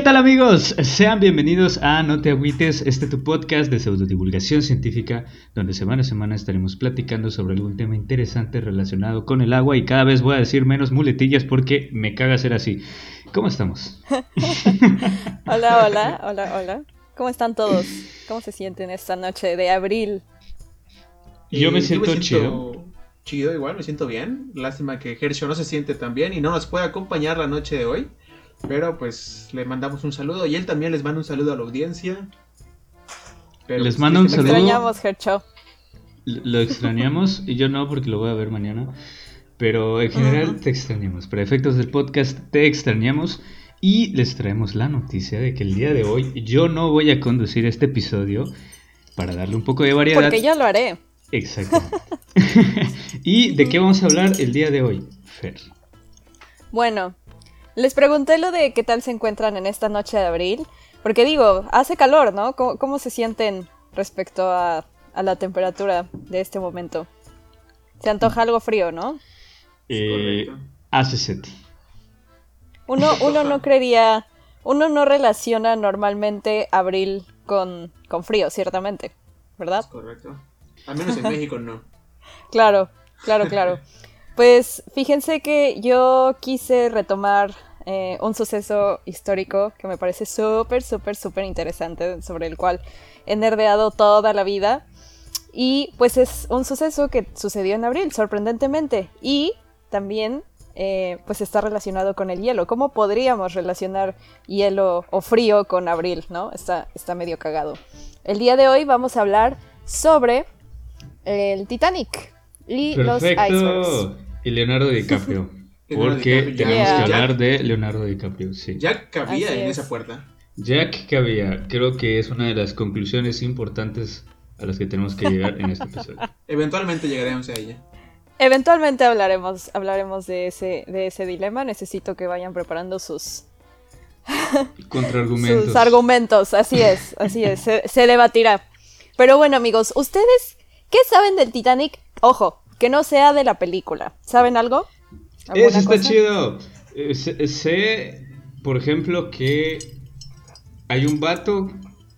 ¿Qué tal amigos? Sean bienvenidos a No te agüites, este tu podcast de pseudodivulgación científica, donde semana a semana estaremos platicando sobre algún tema interesante relacionado con el agua y cada vez voy a decir menos muletillas porque me caga ser así. ¿Cómo estamos? hola, hola, hola, hola. ¿Cómo están todos? ¿Cómo se sienten esta noche de abril? Yo me siento, chido. Chido, igual, me siento bien. Lástima que Hershey no se siente tan bien y no nos puede acompañar la noche de hoy. Pero pues le mandamos un saludo y él también les manda un saludo a la audiencia. les pues, mando un saludo. Lo extrañamos, Hercho. Lo extrañamos y yo no porque lo voy a ver mañana. Pero en general te extrañamos. Para efectos del podcast te extrañamos. Y les traemos la noticia de que el día de hoy yo no voy a conducir este episodio para darle un poco de variedad. Porque yo lo haré. Exacto. ¿Y de qué vamos a hablar el día de hoy, Fer? Bueno, les pregunté lo de qué tal se encuentran en esta noche de abril, porque digo, hace calor, ¿no? ¿Cómo, se sienten respecto a, la temperatura de este momento? Se antoja algo frío, ¿no? Eh, hace set. Uno, uno no creería, uno no relaciona normalmente abril con, con frío, ciertamente, ¿verdad? correcto. Al menos en México no. Claro, claro, claro. Pues fíjense que yo quise retomar eh, un suceso histórico que me parece súper, súper, súper interesante, sobre el cual he nerdeado toda la vida. Y pues es un suceso que sucedió en abril, sorprendentemente. Y también eh, pues está relacionado con el hielo. ¿Cómo podríamos relacionar hielo o frío con abril? ¿No? Está, está medio cagado. El día de hoy vamos a hablar sobre el Titanic y los icebergs. Y Leonardo DiCaprio. porque tenemos que hablar de Leonardo DiCaprio, sí. Jack cabía en esa puerta. Jack cabía. Creo que es una de las conclusiones importantes a las que tenemos que llegar en este episodio. Eventualmente llegaremos a ella. Eventualmente hablaremos, hablaremos de ese, de ese dilema. Necesito que vayan preparando sus contraargumentos. Sus argumentos, así es, así es. Se, se debatirá. Pero bueno, amigos, ¿ustedes qué saben del Titanic? Ojo, que no sea de la película. ¿Saben algo? Eso está chido. Eh, sé, por ejemplo, que hay un vato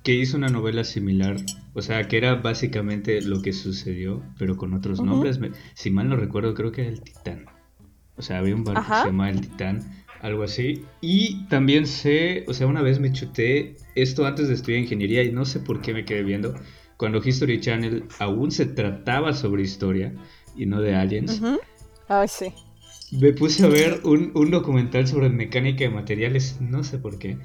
que hizo una novela similar. O sea, que era básicamente lo que sucedió, pero con otros nombres. Si mal no recuerdo, creo que era el Titán. O sea, había un barco que se llama El Titán, algo así. Y también sé, o sea, una vez me chuté esto antes de estudiar ingeniería y no sé por qué me quedé viendo. Cuando History Channel aún se trataba sobre historia y no de aliens. Ay, sí. Me puse a ver un, documental sobre mecánica de materiales, no sé por qué.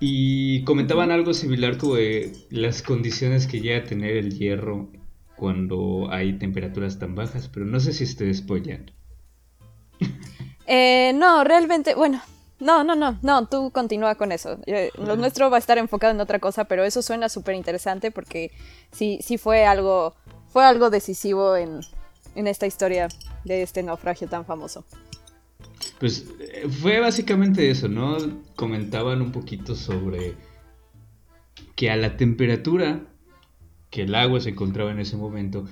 Y comentaban algo similar como de las condiciones que llega a tener el hierro cuando hay temperaturas tan bajas, pero no sé si estoy spoileando. Eh, no, realmente, bueno, no, no, no, no, tú continúa con eso. Eh, lo nuestro va a estar enfocado en otra cosa, pero eso suena súper interesante porque sí, sí fue algo fue algo decisivo en, esta historia de este naufragio tan famoso. Pues eh, fue básicamente eso, ¿no? Comentaban un poquito sobre que a la temperatura que el agua se encontraba en ese momento,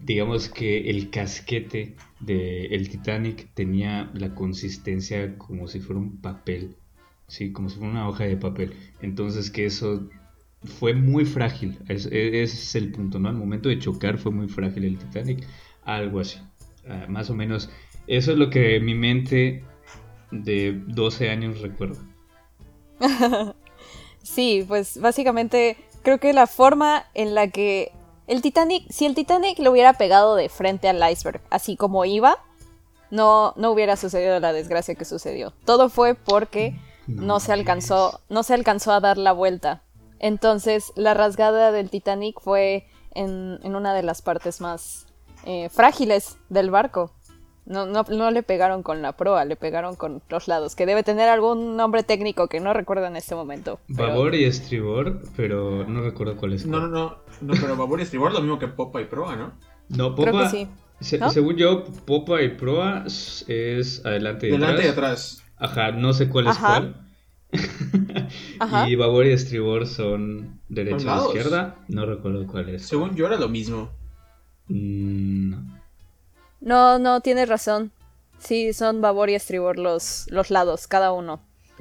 digamos que el casquete del Titanic tenía la consistencia como si fuera un papel, sí, como si fuera una hoja de papel. Entonces que eso fue muy frágil. ese es el punto, ¿no? Al momento de chocar fue muy frágil el Titanic. Algo así. Ah, más o menos. Eso es lo que mi mente de 12 años recuerda. sí, pues básicamente creo que la forma en la que el Titanic, si el Titanic le hubiera pegado de frente al iceberg, así como iba, no, no hubiera sucedido la desgracia que sucedió. Todo fue porque no se alcanzó, no se alcanzó a dar la vuelta entonces, la rasgada del Titanic fue en, una de las partes más eh, frágiles del barco. No, no, le pegaron con la proa, le pegaron con los lados, que debe tener algún nombre técnico que no recuerdo en este momento. Babor y estribor, pero no recuerdo cuál es. No, no, no, no, pero babor y estribor lo mismo que popa y proa, ¿no? No, popa. sí. Según yo, popa y proa es adelante y atrás. Adelante y atrás. Ajá, no sé cuál es cuál. y babor y estribor son derecha e izquierda. No recuerdo cuál es. Según yo era lo mismo. Mm, no. No, no, tienes razón. Sí, son babor y estribor los, los lados, cada uno.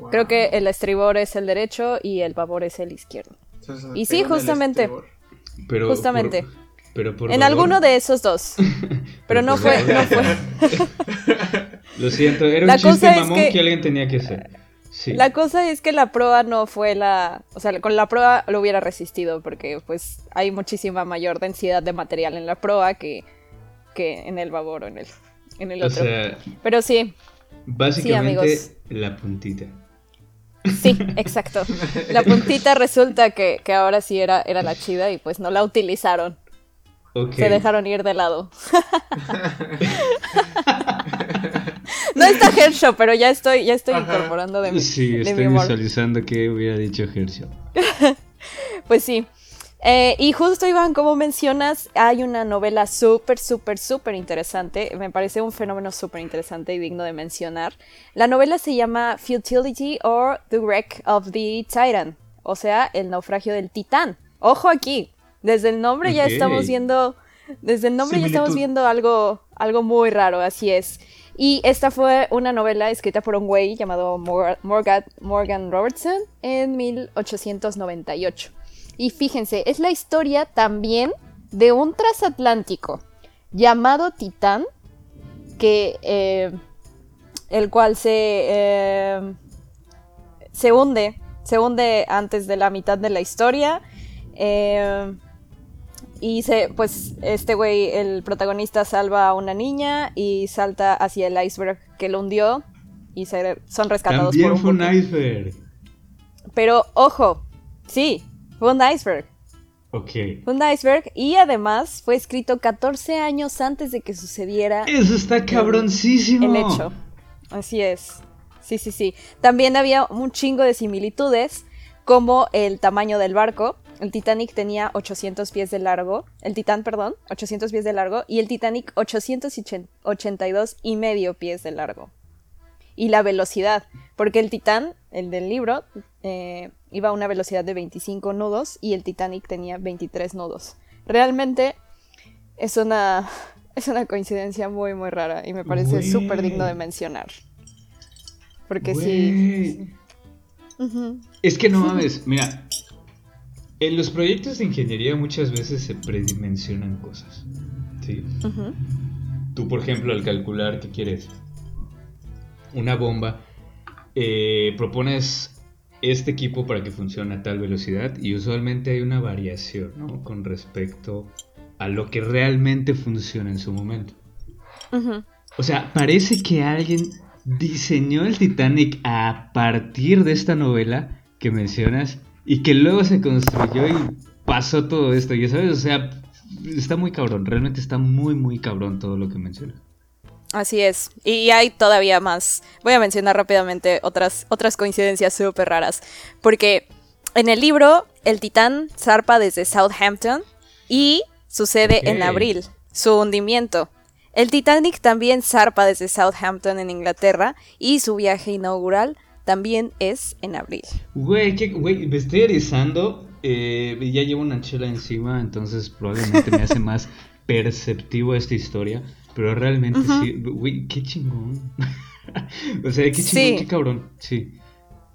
Creo que el estribor es el derecho y el babor es el izquierdo. y sí, justamente. Pero justamente. Por, pero por en alguno de esos dos. Pero, no fue, no fue. Lo siento, era un chiste mamón que... alguien tenía que hacer. Sí. La cosa es que la proa no fue la... O sea, con la proa lo hubiera resistido porque pues hay muchísima mayor densidad de material en la proa que, que en el babor o en el, en el otro. Pero sí. Básicamente la puntita. Sí, exacto. La puntita resulta que, ahora sí era, era la chida y pues no la utilizaron. Se dejaron ir de lado. no está Herschel, pero ya estoy, ya estoy incorporando de mi Sí, estoy visualizando que hubiera dicho Herschel. pues sí. Eh, y justo, Iván, como mencionas, hay una novela súper, súper, súper interesante. Me parece un fenómeno súper interesante y digno de mencionar. La novela se llama Futility or The Wreck of the Titan, o sea, el naufragio del titán. Ojo aquí, desde el nombre ya estamos viendo, desde el nombre ya estamos viendo algo, algo muy raro, así es. Y esta fue una novela escrita por un güey llamado Morgan, Robertson en 1898. Y fíjense, es la historia también de un transatlántico llamado Titán, que eh, el cual se, eh, se hunde, se hunde antes de la mitad de la historia. Eh, y se, pues este güey, el protagonista salva a una niña y salta hacia el iceberg que lo hundió y se, son rescatados por un fue un iceberg. Pero ojo, sí, fue un iceberg. Ok. Fue un iceberg y además fue escrito 14 años antes de que sucediera. Eso está cabroncísimo. El, hecho. Así es. Sí, sí, sí. También había un chingo de similitudes, como el tamaño del barco. El Titanic tenía 800 pies de largo. El Titán, perdón, 800 pies de largo. Y el Titanic 882 y medio pies de largo. Y la velocidad. Porque el Titán, el del libro, eh, iba a una velocidad de 25 nudos y el Titanic tenía 23 nudos. Realmente es una, es una coincidencia muy, muy rara y me parece súper digno de mencionar. Porque sí. Es que no mames, mira. En los proyectos de ingeniería muchas veces se predimensionan cosas. ¿Sí? Tú, por ejemplo, al calcular que quieres una bomba, eh, propones este equipo para que funcione a tal velocidad y usualmente hay una variación ¿no? con respecto a lo que realmente funciona en su momento. O sea, parece que alguien diseñó el Titanic a partir de esta novela que mencionas y que luego se construyó y pasó todo esto, ya sabes, o sea, está muy cabrón, realmente está muy, muy cabrón todo lo que mencionas. Así es. Y hay todavía más. Voy a mencionar rápidamente otras, otras coincidencias súper raras. Porque en el libro, el titán zarpa desde Southampton y sucede en abril, su hundimiento. El Titanic también zarpa desde Southampton en Inglaterra y su viaje inaugural también es en abril. Güey, güey, me estoy erizando. Eh, ya llevo una chela encima, entonces probablemente me hace más perceptivo esta historia. Pero realmente sí, güey, qué chingón. o sea, qué chingón, qué cabrón, sí.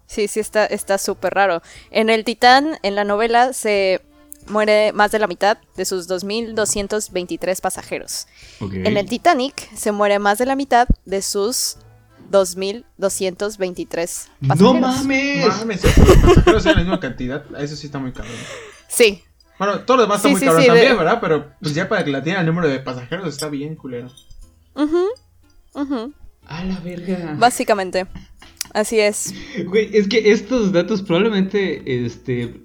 Sí, sí, está súper raro. En el Titán, en la novela, se muere más de la mitad de sus 2.223 pasajeros. En el Titanic se muere más de la mitad de sus 2.223 pasajeros. ¡No mames! No mames, los pasajeros sean la misma cantidad. Eso sí está muy cabrón. Sí, bueno, todo lo demás está muy caro también, ¿verdad? Pero pues ya para que la tenga el número de pasajeros está bien culero. Uh A la verga. Básicamente. Así es. Güey, es que estos datos probablemente este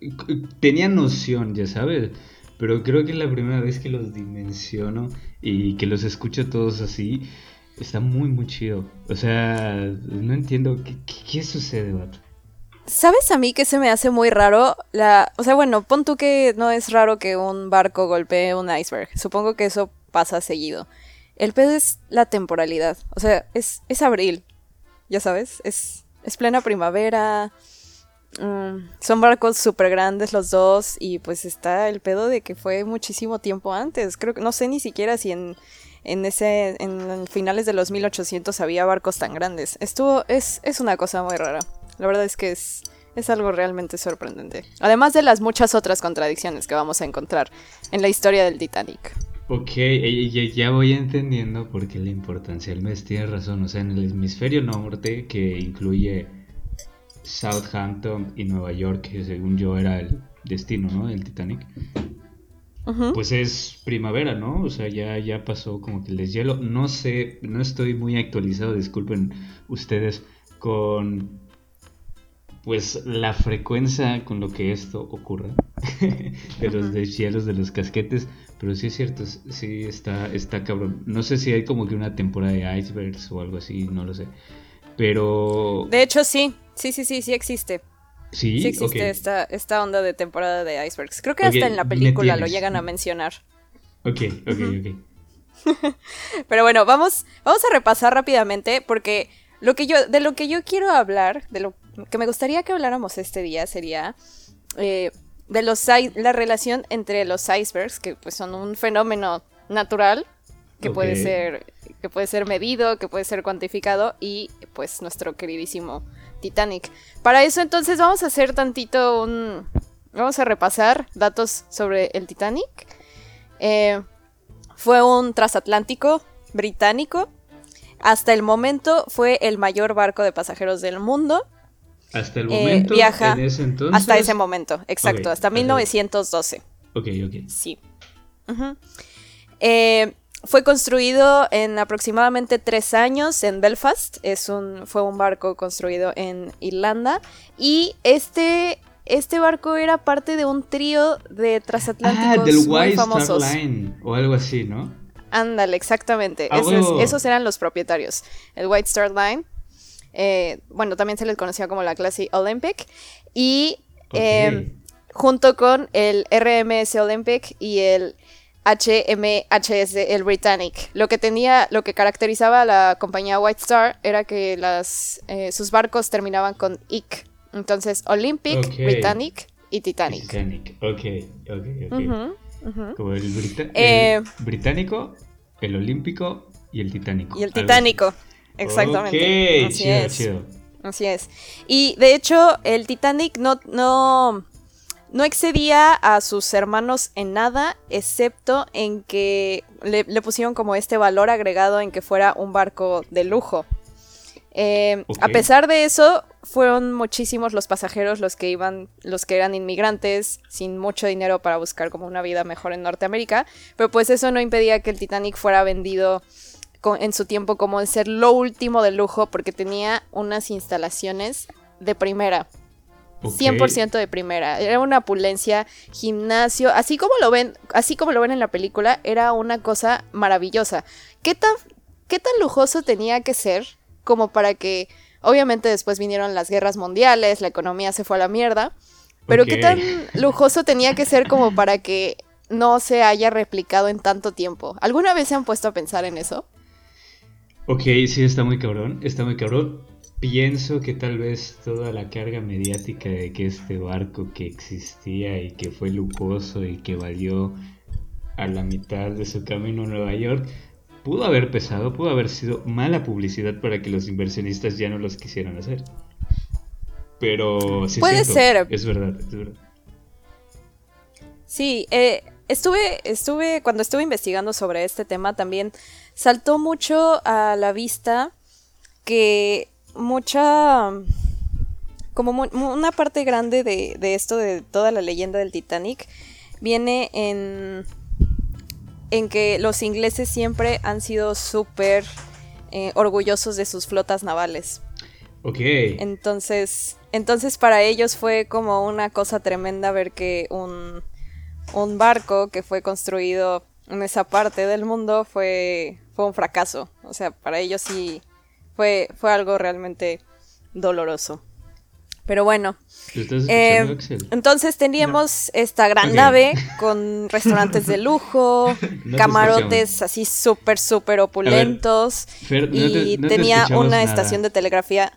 tenían noción, ya sabes. Pero creo que es la primera vez que los dimensiono y que los escucho todos así. Está muy, muy chido. O sea, no entiendo qué, qué, sucede, vato. ¿Sabes a mí que se me hace muy raro? La, o sea, bueno, pon tú que no es raro que un barco golpee un iceberg. Supongo que eso pasa seguido. El pedo es la temporalidad. O sea, es, es abril. Ya sabes, es, es plena primavera. Mm, son barcos súper grandes los dos. Y pues está el pedo de que fue muchísimo tiempo antes. Creo que no sé ni siquiera si en, en ese. en finales de los 1800 había barcos tan grandes. Estuvo. es, es una cosa muy rara La verdad es que es, es algo realmente sorprendente. Además de las muchas otras contradicciones que vamos a encontrar en la historia del Titanic. Ok, ya, voy entendiendo por qué la importancia del mes. Tienes razón, o sea, en el hemisferio norte, que incluye Southampton y Nueva York, que según yo era el destino, ¿no? Del Titanic. Pues es primavera, ¿no? O sea, ya, ya pasó como que el deshielo. No sé, no estoy muy actualizado, disculpen ustedes, con pues la frecuencia con lo que esto ocurra de los deshielos de los casquetes, pero sí es cierto, sí está, está cabrón. No sé si hay como que una temporada de icebergs o algo así, no lo sé. Pero... De hecho sí, sí, sí, sí, sí existe. Sí, sí existe esta, esta onda de temporada de icebergs. Creo que hasta en la película lo llegan a mencionar. Ok, ok, ok. Pero bueno, vamos, vamos a repasar rápidamente porque lo que yo, de lo que yo quiero hablar, de lo que me gustaría que habláramos este día sería eh, de los la relación entre los icebergs, que pues son un fenómeno natural que puede ser que puede ser medido, que puede ser cuantificado y pues nuestro queridísimo Titanic. Para eso entonces vamos a hacer tantito un... Vamos a repasar datos sobre el Titanic. Eh, fue un transatlántico británico. Hasta el momento fue el mayor barco de pasajeros del mundo. Hasta el momento. viaja hasta ese momento, exacto, hasta 1912. Ok, ok. Sí. eh, fue construido en aproximadamente tres años en Belfast. Es un, fue un barco construido en Irlanda. Y este, este barco era parte de un trío de transatlánticos ah, del White famosos. Star Line o algo así, ¿no? Ándale, exactamente. Ah, esos, eran los propietarios. El White Star Line. Eh, bueno, también se les conocía como la clase Olympic. Y eh, junto con el RMS Olympic y el HMHS, el Britannic. Lo que tenía, lo que caracterizaba a la compañía White Star era que las, eh, sus barcos terminaban con IC. Entonces, Olympic, Britannic y Titanic. Titanic, ok, ok, ok. Como el, eh, británico, el olímpico y el titánico. Y el titánico, exactamente. Así es. Así es. Y de hecho, el Titanic no, no, no excedía a sus hermanos en nada, excepto en que le, pusieron como este valor agregado en que fuera un barco de lujo. Eh, a pesar de eso, fueron muchísimos los pasajeros los que iban, los que eran inmigrantes, sin mucho dinero para buscar como una vida mejor en Norteamérica, pero pues eso no impedía que el Titanic fuera vendido en su tiempo como el ser lo último de lujo porque tenía unas instalaciones de primera. 100% de primera. Era una opulencia, gimnasio, así como lo ven, así como lo ven en la película, era una cosa maravillosa. ¿Qué tan qué tan lujoso tenía que ser como para que obviamente después vinieron las guerras mundiales, la economía se fue a la mierda, pero qué tan lujoso tenía que ser como para que no se haya replicado en tanto tiempo? ¿Alguna vez se han puesto a pensar en eso? Ok, sí, está muy cabrón, está muy cabrón. Pienso que tal vez toda la carga mediática de que este barco que existía y que fue lujoso y que valió a la mitad de su camino a Nueva York pudo haber pesado, pudo haber sido mala publicidad para que los inversionistas ya no los quisieran hacer. Pero sí puede ser. Es verdad, es verdad. Sí, eh, estuve, estuve cuando estuve investigando sobre este tema también saltó mucho a la vista que mucha como una parte grande de, esto de toda la leyenda del Titanic viene en en que los ingleses siempre han sido súper eh, orgullosos de sus flotas navales. Ok. Entonces, entonces para ellos fue como una cosa tremenda ver que un, un barco que fue construido en esa parte del mundo fue, fue un fracaso. O sea, para ellos sí fue, fue algo realmente doloroso. Pero bueno. Eh, entonces teníamos esta gran nave con restaurantes de lujo, camarotes así súper, súper opulentos. y tenía una estación de telegrafía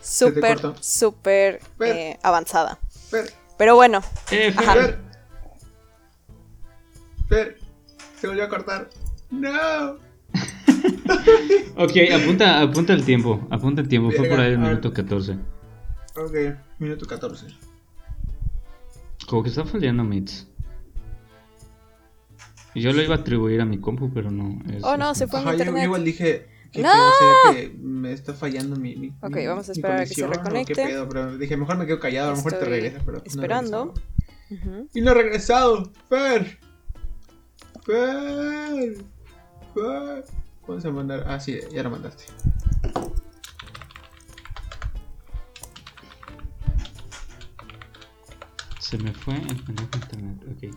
súper, súper eh, avanzada. Pero bueno. Eh, se volvió a cortar. No. ok, apunta, apunta el tiempo. Apunta el tiempo. Fue por ahí el minuto 14. Ok, minuto 14. Como que está fallando Mits. Yo lo iba a atribuir a mi compu, pero no. es- Oh, no, es- se fue mi Ajá, yo, yo internet. igual dije que, ¡No! que, o sea, que me está fallando mi, mi Ok, mi- vamos a mi esperar a que se conexión, ¿o reconecte. ¿Qué pedo? Pero dije, mejor me quedo callado, a lo mejor te Estoy regresa, pero no esperando. Y no ha regresado, Fer. Fer. Fer. ¿Cuándo se mandar? Ah, sí, ya lo mandaste. Se me fue el pendejo internet, ok.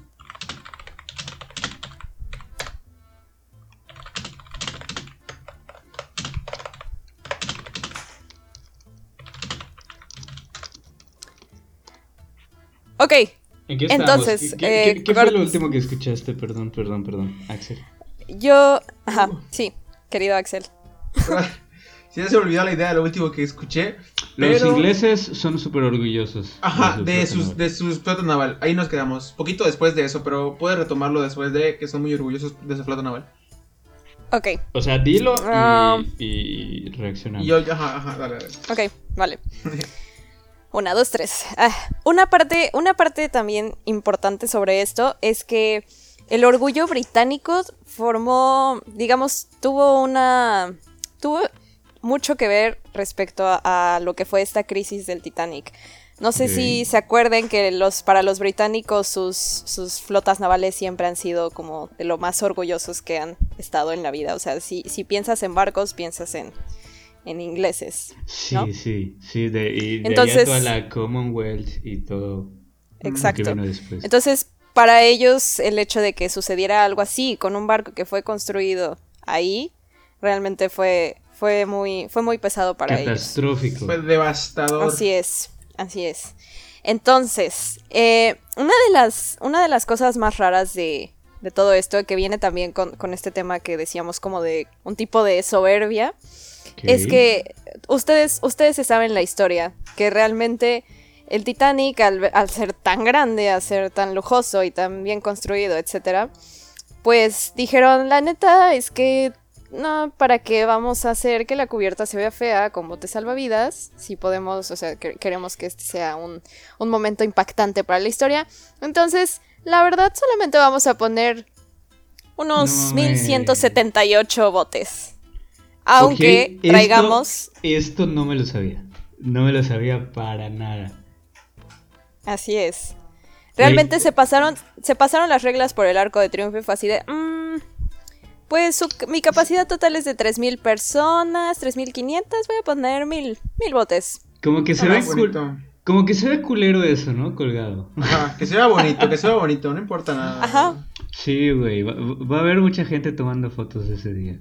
Ok, ¿En qué Entonces, estábamos? ¿Qué, qué- eh, qué fue lo último que escuchaste? Perdón, perdón, perdón, Axel. yo... Ajá, sí, querido Axel. Si ya se me olvidó la idea de lo último que escuché. Los pero- ingleses son súper orgullosos. Ajá, de sus, de sus flota naval. Ahí nos quedamos. Poquito después de eso, pero puedes retomarlo después de que son muy orgullosos de su flota naval. Ok, O sea, dilo y, Ah. y reaccionamos. Y yo, ajá, ajá, dale, dale. ok, vale. Una, dos, tres. Ah, una, parte, una parte también importante sobre esto es que el orgullo británico formó, digamos, tuvo una... tuvo mucho que ver respecto a, a lo que fue esta crisis del Titanic. No sé si se acuerden que los, para los británicos sus, sus flotas navales siempre han sido como de lo más orgullosos que han estado en la vida. O sea, si, si piensas en barcos, piensas en, en ingleses. Sí, ¿no? sí, sí. De, y de Entonces- allá toda la Commonwealth y todo Exacto. Entonces, para ellos, el hecho de que sucediera algo así con un barco que fue construido ahí, realmente fue, fue, muy, fue muy pesado para ellos. Catastrófico. Fue devastador. Así es, así es. Entonces, eh, una, de las, una de las cosas más raras de, de todo esto, que viene también con, con este tema que decíamos como de un tipo de soberbia, es que ustedes, ustedes se saben la historia, que realmente el Titanic, al, al ser tan grande, al ser tan lujoso y tan bien construido, etcétera, pues dijeron, la neta es que no, ¿para qué vamos a hacer que la cubierta se vea fea con botes salvavidas? Si podemos, o sea, que- queremos que este sea un, un momento impactante para la historia. Entonces, la verdad, solamente vamos a poner unos No me- 1178 botes. Aunque esto- traigamos... Esto no me lo sabía. No me lo sabía para nada. Así es. Realmente se pasaron, se pasaron las reglas por el arco de triunfo y fue así de... "Mm, pues su- mi capacidad total es de 3.000 personas, 3.500, voy a poner 1.000 mil botes. Como que se Ah, ve bonito. como que se ve culero eso, ¿no? Colgado. Ajá, que se vea bonito, que se vea bonito, no importa nada. Ajá. Sí, güey. Va, va a haber mucha gente tomando fotos de ese día.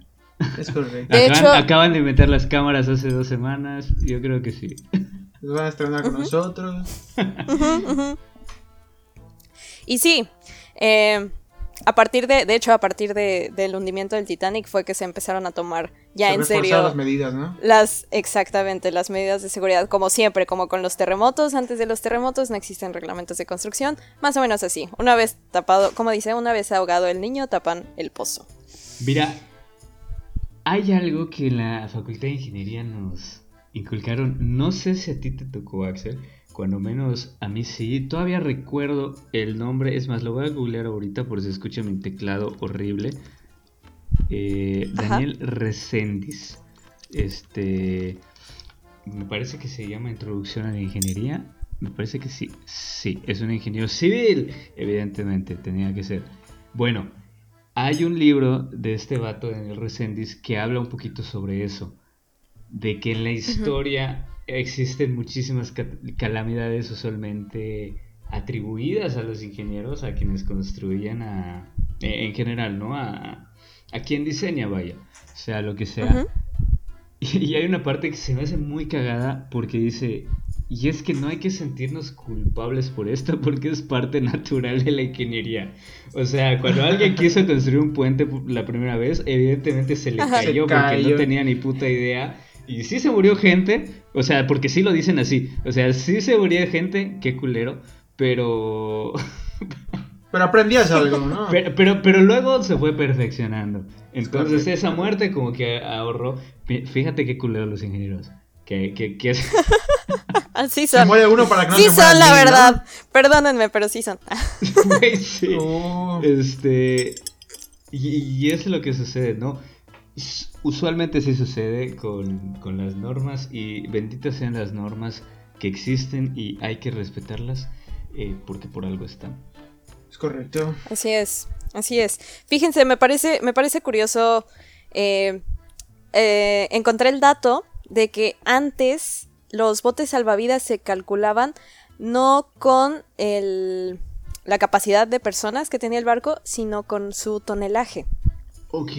Es correcto. De acaban, hecho- acaban de meter las cámaras hace dos semanas. Yo creo que sí. Los van a estrenar con nosotros. Y sí, eh, a partir de, de hecho, a partir de- del hundimiento del Titanic fue que se empezaron a tomar ya Se en serio las medidas, ¿no? Las, exactamente, las medidas de seguridad, como siempre, como con los terremotos, antes de los terremotos no existen reglamentos de construcción, más o menos así. Una vez tapado, como dice, una vez ahogado el niño, tapan el pozo. Mira, hay algo que la Facultad de Ingeniería nos inculcaron. No sé si a ti te tocó, Axel. Cuando menos a mí sí. Todavía recuerdo el nombre. Es más, lo voy a googlear ahorita por si escucha mi teclado horrible. Eh. Daniel Reséndiz. Este. Me parece que se llama Introducción a la Ingeniería. Me parece que sí. Sí, es un ingeniero civil. Evidentemente, tenía que ser. Bueno, hay un libro de este vato Daniel Reséndiz que habla un poquito sobre eso. De que en la historia existen muchísimas ca- calamidades usualmente atribuidas a los ingenieros, a quienes construían a, eh, en general, ¿no? A, a quien diseña, vaya, sea lo que sea. Y, y hay una parte que se me hace muy cagada porque dice, y es que no hay que sentirnos culpables por esto porque es parte natural de la ingeniería. O sea, cuando alguien quiso construir un puente la primera vez, evidentemente se le. Se cayó porque no cayó. tenía ni puta idea. Y sí se murió gente, o sea, porque sí lo dicen así. O sea, sí se murió gente, qué culero, pero... Pero aprendías algo, ¿no? Pero, pero, pero luego se fue perfeccionando. Entonces esa muerte como que ahorró. Fí- Fíjate qué culero los ingenieros. Que, que, que es- Así Se son. muere uno para que no Sí se son, la Neil, ¿no? verdad. Perdónenme, pero sí son. Güey, sí. Oh. Este. Y, y es lo que sucede, ¿no? Usualmente sí sucede con, con las normas y benditas sean las normas que existen y hay que respetarlas eh, porque por algo están. Es correcto. Así es, así es. Fíjense, me parece, me parece curioso. eh, eh, encontré el dato de que antes los botes salvavidas se calculaban no con el, la capacidad de personas que tenía el barco, sino con su tonelaje. Ok.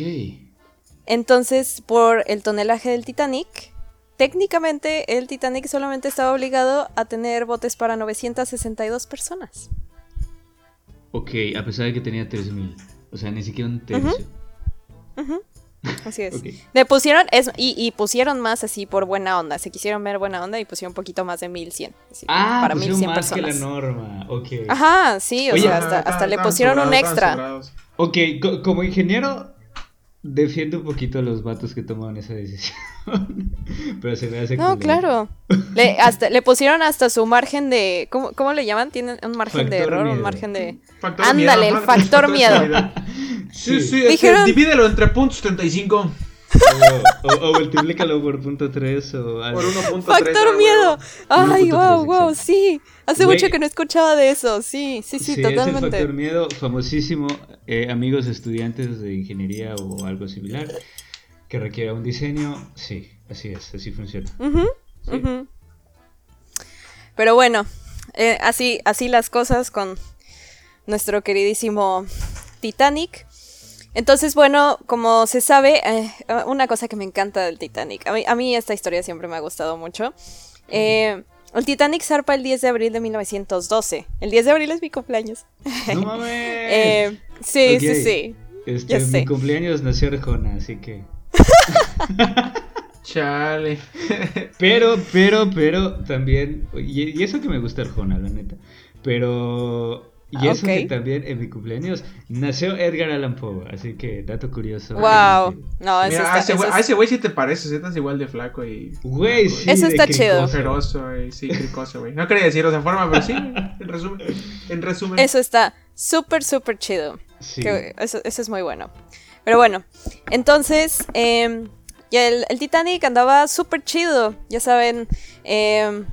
Entonces, por el tonelaje del Titanic, técnicamente el Titanic solamente estaba obligado a tener botes para 962 personas. Ok, a pesar de que tenía 3000. O sea, ni siquiera un tercio. Así es. Le pusieron, es, y, y pusieron más así por buena onda. Se quisieron ver buena onda y pusieron un poquito más de 1100. así, Ah, para pusieron 1100 más que la norma. Ok. Ajá, sí, o Oye, sea, hasta, hasta le pusieron un extra. Ok, co- como ingeniero, defiendo un poquito a los vatos que tomaron esa decisión. Pero se me hace No, culero. claro. Le, hasta, le pusieron hasta su margen de. ¿Cómo, cómo le llaman? Tienen un margen de error, un miedo. margen de. Factor Ándale, miedo, el factor miedo. seguridad. Sí, Sí. sí, es que Dijeron- divídelo entre puntos 35 O, o, o multiplícalo por punto 3 o algo. por 1.3. ¡Factor ah, miedo! ¡Ay, 1.3, wow, wow! exacto. Sí. Hace mucho que no escuchaba de eso. Sí, sí, sí, es el totalmente. factor miedo famosísimo, eh, amigos estudiantes de ingeniería o algo similar, que requiera un diseño. Sí, así es, así funciona. Sí. Pero bueno, eh, así, así las cosas con nuestro queridísimo Titanic. Entonces, bueno, como se sabe, eh, una cosa que me encanta del Titanic, a mí, a mí esta historia siempre me ha gustado mucho. Eh, el Titanic zarpa el 10 de abril de 1912. El 10 de abril es mi cumpleaños. ¡No mames! Eh, sí, sí, sí. este, mi sé. cumpleaños nació Arjona, así que. Chale. Pero, pero, pero también. Y, y eso que me gusta Arjona, la neta. Pero. Y Ah, eso ok. que también en mi cumpleaños nació Edgar Allan Poe. Así que, dato curioso. Wow. No, eso Mira, está, a ese güey- sí te pareces, estás igual de flaco y. Güey, sí. Eso de está chido. y sí, cricoso, güey. No quería decir otra forma, pero sí, en resumen. En resumen. Eso está súper, súper chido. Sí. Que eso, eso es muy bueno. Pero bueno, entonces, em, ya el, el Titanic andaba súper chido. Ya saben, em,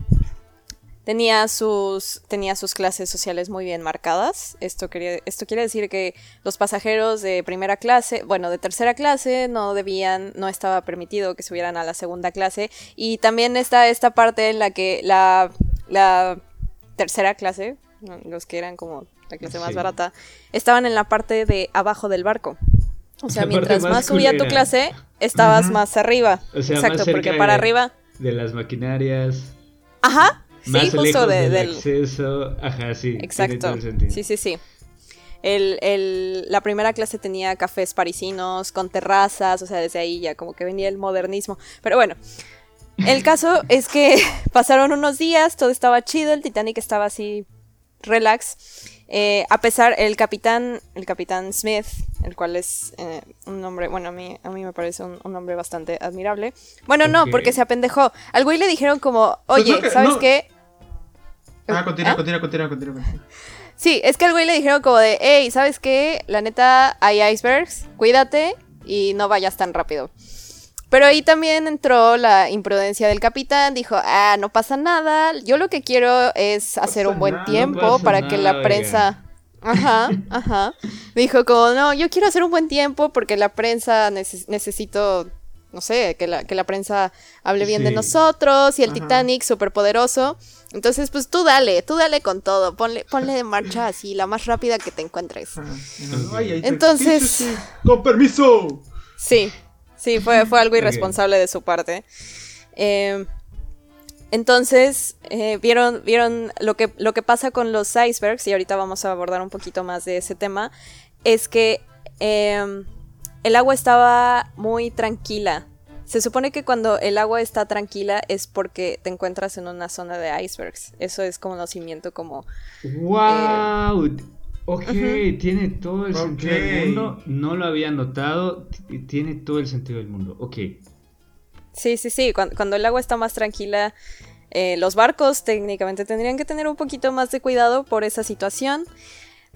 tenía, sus, tenía sus clases sociales muy bien marcadas. Esto, quería, esto quiere decir que los pasajeros de primera clase, bueno, de tercera clase, no debían, no estaba permitido que subieran a la segunda clase. Y también está esta parte en la que la, la tercera clase, los que eran como la clase más barata, estaban en la parte de abajo del barco. O sea, La mientras más más subía tu clase, estabas más arriba. O sea, más Exacto, cerca porque para de- arriba. De las maquinarias. Ajá. Más sí, justo lejos de- del, del. acceso. Ajá, sí. Exacto. Sí, sí, sí. El, el- la primera clase tenía cafés parisinos con terrazas, o sea, desde ahí ya como que venía el modernismo. Pero bueno, el caso es que pasaron unos días, todo estaba chido, el Titanic estaba así relax. Eh, a pesar, el capitán, el capitán Smith, el cual es eh, un nombre, bueno, a mí, a mí me parece un, un nombre bastante admirable. Bueno, no, porque se apendejó. Al güey le dijeron como, Pues oye, no que- ¿sabes no. qué? Ah, continúa, ¿Ah? continúa, continúa. continúa. Sí, es que al güey le dijeron como de, hey, ¿sabes qué? La neta, hay icebergs, cuídate y no vayas tan rápido. Pero ahí también entró la imprudencia del capitán, dijo, ah, no pasa nada, yo lo que quiero es hacer un buen nada, tiempo para que la prensa... Ajá, ajá. Dijo como, no, yo quiero hacer un buen tiempo porque la prensa neces- necesito, no sé, que la, que la prensa hable bien de nosotros y el Ajá. Titanic súper poderoso. Entonces, pues tú dale, tú dale con todo, ponle, ponle de marcha así, la más rápida que te encuentres. Entonces-. Con permiso. Sí, sí, fue, fue algo irresponsable de su parte. Eh, entonces, eh, vieron, vieron lo que, lo que pasa con los icebergs, y ahorita vamos a abordar un poquito más de ese tema, es que eh, el agua estaba muy tranquila. Se supone que cuando el agua está tranquila es porque te encuentras en una zona de icebergs. Eso es como conocimiento como... ¡Wow! Ok, tiene todo el sentido del mundo. No lo había notado. Tiene todo el sentido del mundo. Ok. Sí, sí, sí. Cuando, el agua está más tranquila, eh, los barcos técnicamente tendrían que tener un poquito más de cuidado por esa situación.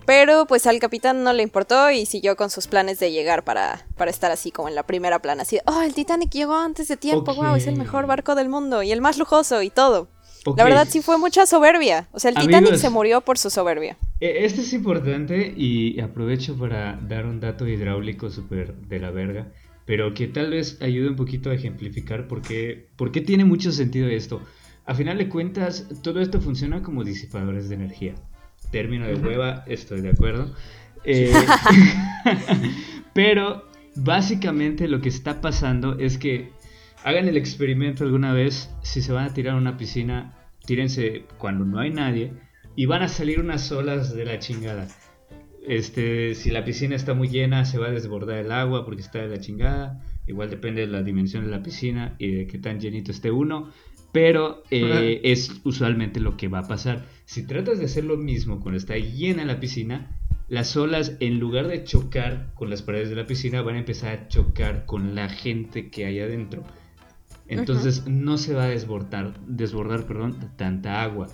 Pero pues al capitán no le importó y siguió con sus planes de llegar para, para estar así como en la primera plana. Así, oh, el Titanic llegó antes de tiempo, wow, es el mejor barco del mundo y el más lujoso y todo. La verdad sí fue mucha soberbia. O sea, el Titanic se murió por su soberbia. Este es importante y aprovecho para dar un dato hidráulico súper de la verga, pero que tal vez ayude un poquito a ejemplificar por qué, por qué tiene mucho sentido esto. A final de cuentas, todo esto funciona como disipadores de energía. Término de hueva, estoy de acuerdo. Eh, pero básicamente lo que está pasando es que hagan el experimento alguna vez, si se van a tirar a una piscina, tírense cuando no hay nadie y van a salir unas olas de la chingada. Este, si la piscina está muy llena, se va a desbordar el agua porque está de la chingada. Igual depende de la dimensión de la piscina y de qué tan llenito esté uno. Pero eh, es usualmente lo que va a pasar. Si tratas de hacer lo mismo cuando está llena la piscina, las olas en lugar de chocar con las paredes de la piscina van a empezar a chocar con la gente que hay adentro. Entonces no se va a desbordar, desbordar perdón, tanta agua.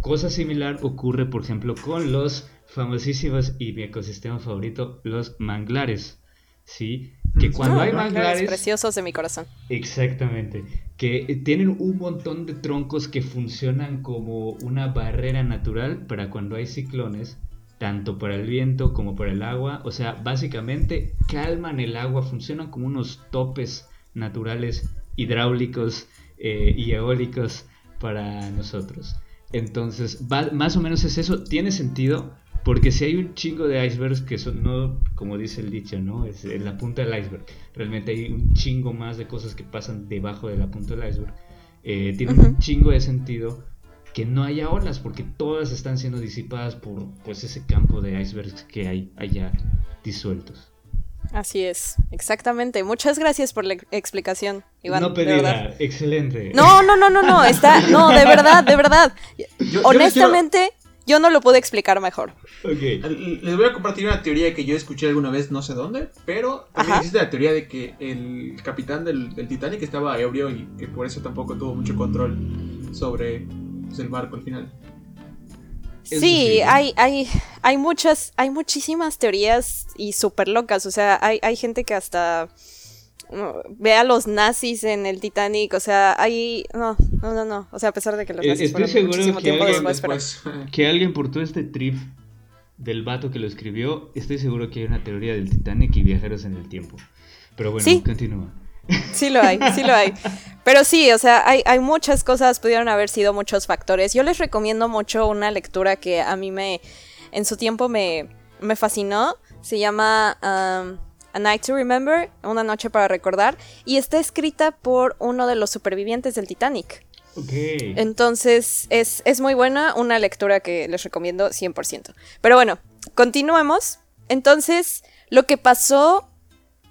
Cosa similar ocurre, por ejemplo, con los famosísimos y mi ecosistema favorito, los manglares. ¿Sí? Que cuando hay manglares... Preciosos de mi corazón. Exactamente. Que tienen un montón de troncos que funcionan como una barrera natural para cuando hay ciclones, tanto para el viento como para el agua. O sea, básicamente calman el agua, funcionan como unos topes naturales hidráulicos eh, y eólicos para nosotros. Entonces, más o menos es eso. Tiene sentido porque si hay un chingo de icebergs que son, no, como dice el dicho, ¿no? Es en la punta del iceberg. Realmente hay un chingo más de cosas que pasan debajo de la punta del iceberg. Eh, tiene un chingo de sentido que no haya olas porque todas están siendo disipadas por pues ese campo de icebergs que hay allá disueltos. Así es, exactamente. Muchas gracias por la explicación, Iván. No pedida, excelente. No, no, no, no, no, está, no, de verdad, de verdad. Honestamente, yo, no lo pude explicar mejor. Okay. Les voy a compartir una teoría que yo escuché alguna vez, no sé dónde, pero también existe la teoría de que el capitán del, Titanic estaba ebrio y que por eso tampoco tuvo mucho control sobre pues, el barco al final. Sí, hay, hay, hay muchas, hay muchísimas teorías y súper locas. O sea, hay, hay gente que hasta ve a los nazis en el Titanic. O sea, hay. No, no, no, no. O sea, a pesar de que los eh, nazis Estoy seguro muchísimo que alguien, después, Que alguien por todo este trip del vato que lo escribió, estoy seguro que hay una teoría del Titanic y viajeros en el tiempo. Pero bueno, continúa. Sí lo hay, sí lo hay. Pero sí, o sea, hay, hay, muchas cosas, pudieron haber sido muchos factores. Yo les recomiendo mucho una lectura que a mí me, en su tiempo me, me fascinó. Se llama um, A Night to Remember, Una Noche para Recordar, y está escrita por uno de los supervivientes del Titanic. Okay. Entonces, es, es muy buena, una lectura que les recomiendo 100%. Pero bueno, continuemos. Entonces, lo que pasó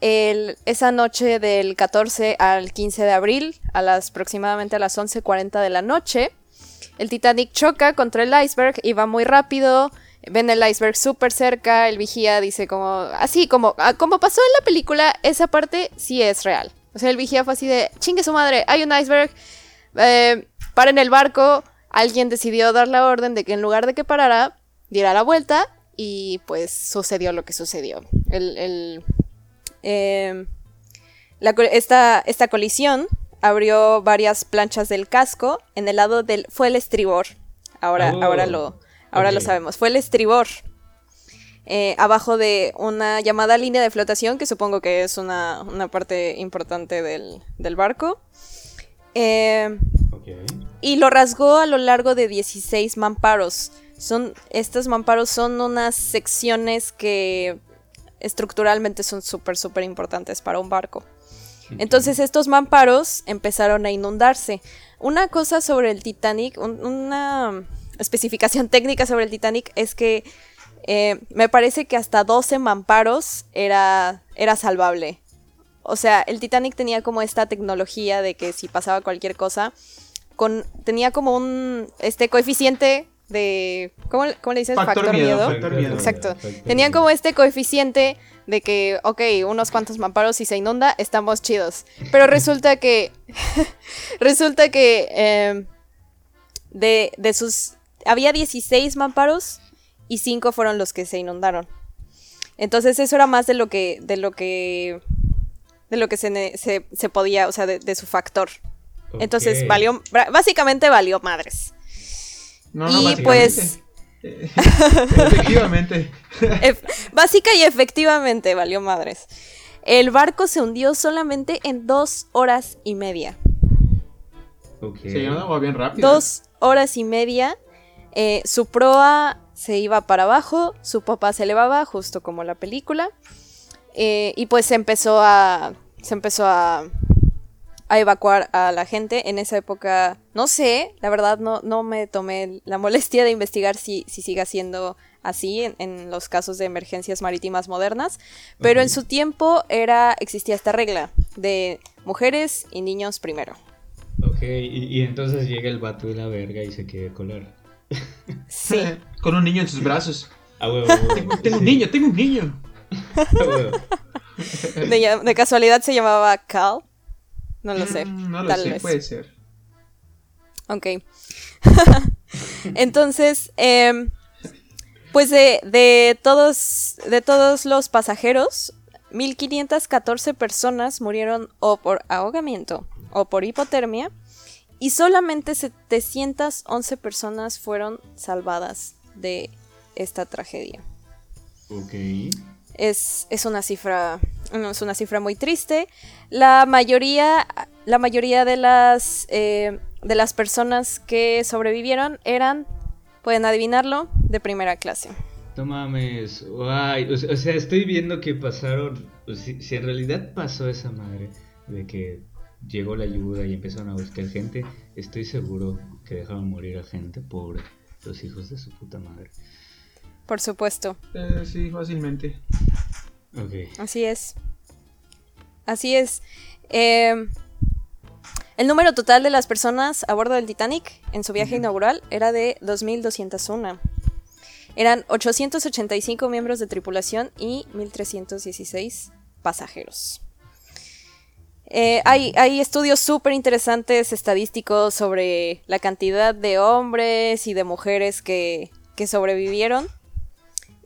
esa noche del 14 al 15 de abril, a las aproximadamente a las 11.40 de la noche, el Titanic choca contra el iceberg y va muy rápido. Ven el iceberg súper cerca, el vigía dice como, así como, ah, como pasó en la película, esa parte sí es real. O sea, el vigía fue así de, chingue su madre, hay un iceberg, eh, en el barco, alguien decidió dar la orden de que en lugar de que parara, diera la vuelta y pues sucedió lo que sucedió. el, Em, esta, esta colisión abrió varias planchas del casco en el lado del... fue el estribor. Ahora, oh, ahora, lo, ahora lo sabemos. Fue el estribor. Eh, abajo de una llamada línea de flotación, que supongo que es una, parte importante del, barco. Em, y lo rasgó a lo largo de 16 mamparos. Son, estos mamparos son unas secciones que estructuralmente son súper, súper importantes para un barco. Entonces estos mamparos empezaron a inundarse. Una cosa sobre el Titanic, una especificación técnica sobre el Titanic es que eh, me parece que hasta 12 mamparos era, era salvable. O sea, el Titanic tenía como esta tecnología de que si pasaba cualquier cosa, con, tenía como un este coeficiente de ¿cómo, cómo le dices? Factor miedo, factor miedo. Exacto. Factor Tenían como este coeficiente de que, ok, unos cuantos mamparos y se inunda, estamos chidos. Pero resulta que, resulta que eh, de, de sus, había 16 mamparos y 5 fueron los que se inundaron. Entonces eso era más de lo que, de lo que, de lo que se, se, se podía, o sea, de, de su factor. Entonces valió, básicamente valió madres. No, y pues, Eh, Efectivamente. Ef- básica y efectivamente valió madres. El barco se hundió solamente en dos horas y media. Ok. Se llamaba bien rápido. Dos horas y media. eh, su proa se iba para abajo, su popa se elevaba, justo como la película. eh, y pues se empezó a. Se empezó a. a evacuar a la gente. En esa época. No sé, la verdad no, no me tomé la molestia de investigar si, si siga siendo así en, en los casos de emergencias marítimas modernas. Pero en su tiempo era. existía esta regla de mujeres y niños primero. Ok, y, y entonces llega el vato de la verga y se quiere colar. Sí. Con un niño en sus brazos. A huevo, a huevo, Tengo, tengo un niño, tengo un niño. a huevo. De, de casualidad se llamaba Cal. No lo sé. Mm, no lo tal sé, vez. puede ser. Ok. Entonces, em, pues de, de todos, de todos los pasajeros, 1514 personas murieron o por ahogamiento o por hipotermia y solamente 711 personas fueron salvadas de esta tragedia. Ok. Es, es una cifra. es una cifra muy triste. La mayoría. La mayoría de las. eh, de las personas que sobrevivieron eran. Pueden adivinarlo. De primera clase. No mames. Guay. O, sea- estoy viendo que pasaron. o Si, si en realidad pasó esa madre de que llegó la ayuda y empezaron a buscar gente, estoy seguro que dejaron morir a gente, pobre. Los hijos de su puta madre. Por supuesto. Eh, sí, fácilmente. Así es. Así es. Eh, el número total de las personas a bordo del Titanic en su viaje inaugural era de 2.201. Eran 885 miembros de tripulación y 1.316 pasajeros. Eh, hay, hay estudios súper interesantes estadísticos sobre la cantidad de hombres y de mujeres que, que sobrevivieron.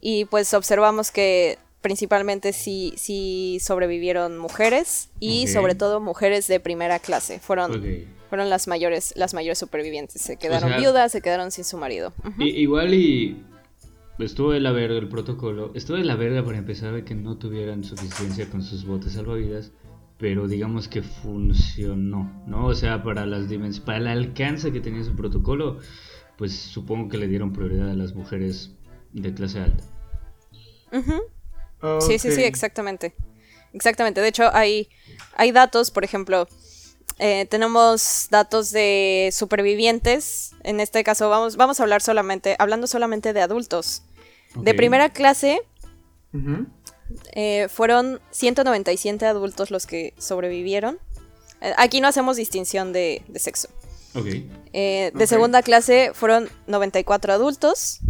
Y pues observamos que principalmente sí, sí sobrevivieron mujeres y sobre todo mujeres de primera clase. Fueron, fueron las mayores, las mayores supervivientes. Se quedaron sea- viudas, se quedaron sin su marido. Igual y estuvo de la verga el protocolo. Estuvo de la verga para empezar de que no tuvieran suficiencia con sus botes salvavidas. Pero digamos que funcionó, ¿no? O sea, para las para el alcance que tenía su protocolo, pues supongo que le dieron prioridad a las mujeres de clase alta. Sí, sí, sí, exactamente. Exactamente. De hecho, hay, hay datos, por ejemplo, eh, tenemos datos de supervivientes. En este caso, vamos, vamos a hablar solamente, hablando solamente de adultos. De primera clase, eh, fueron 197 adultos los que sobrevivieron. Eh, aquí no hacemos distinción de, de sexo. Eh, de segunda clase fueron 94 adultos.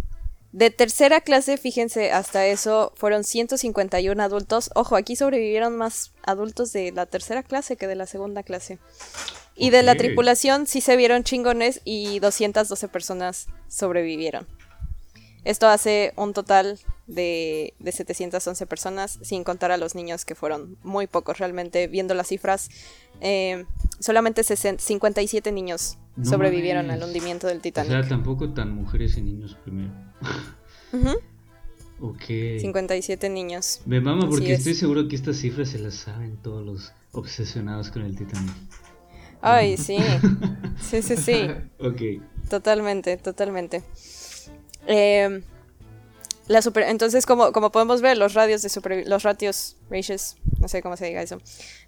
De tercera clase, fíjense, hasta eso fueron 151 adultos. Ojo, aquí sobrevivieron más adultos de la tercera clase que de la segunda clase. Y de la tripulación sí se vieron chingones y 212 personas sobrevivieron. Esto hace un total de, de 711 personas, sin contar a los niños que fueron muy pocos realmente. Viendo las cifras, eh, solamente 60 57 niños No sobrevivieron mames. al hundimiento del O Titanic. sea, tampoco tan mujeres y niños primero. Ujú, Ok. 57 niños. Me mama porque es. estoy seguro que estas cifras se las saben todos los obsesionados con el Titanic. Ay, sí. Sí, sí, sí. Ok. Totalmente, totalmente. Eh, la super- entonces, como, como podemos ver, los radios de supervi- los ratios, ratios, no sé cómo se diga eso,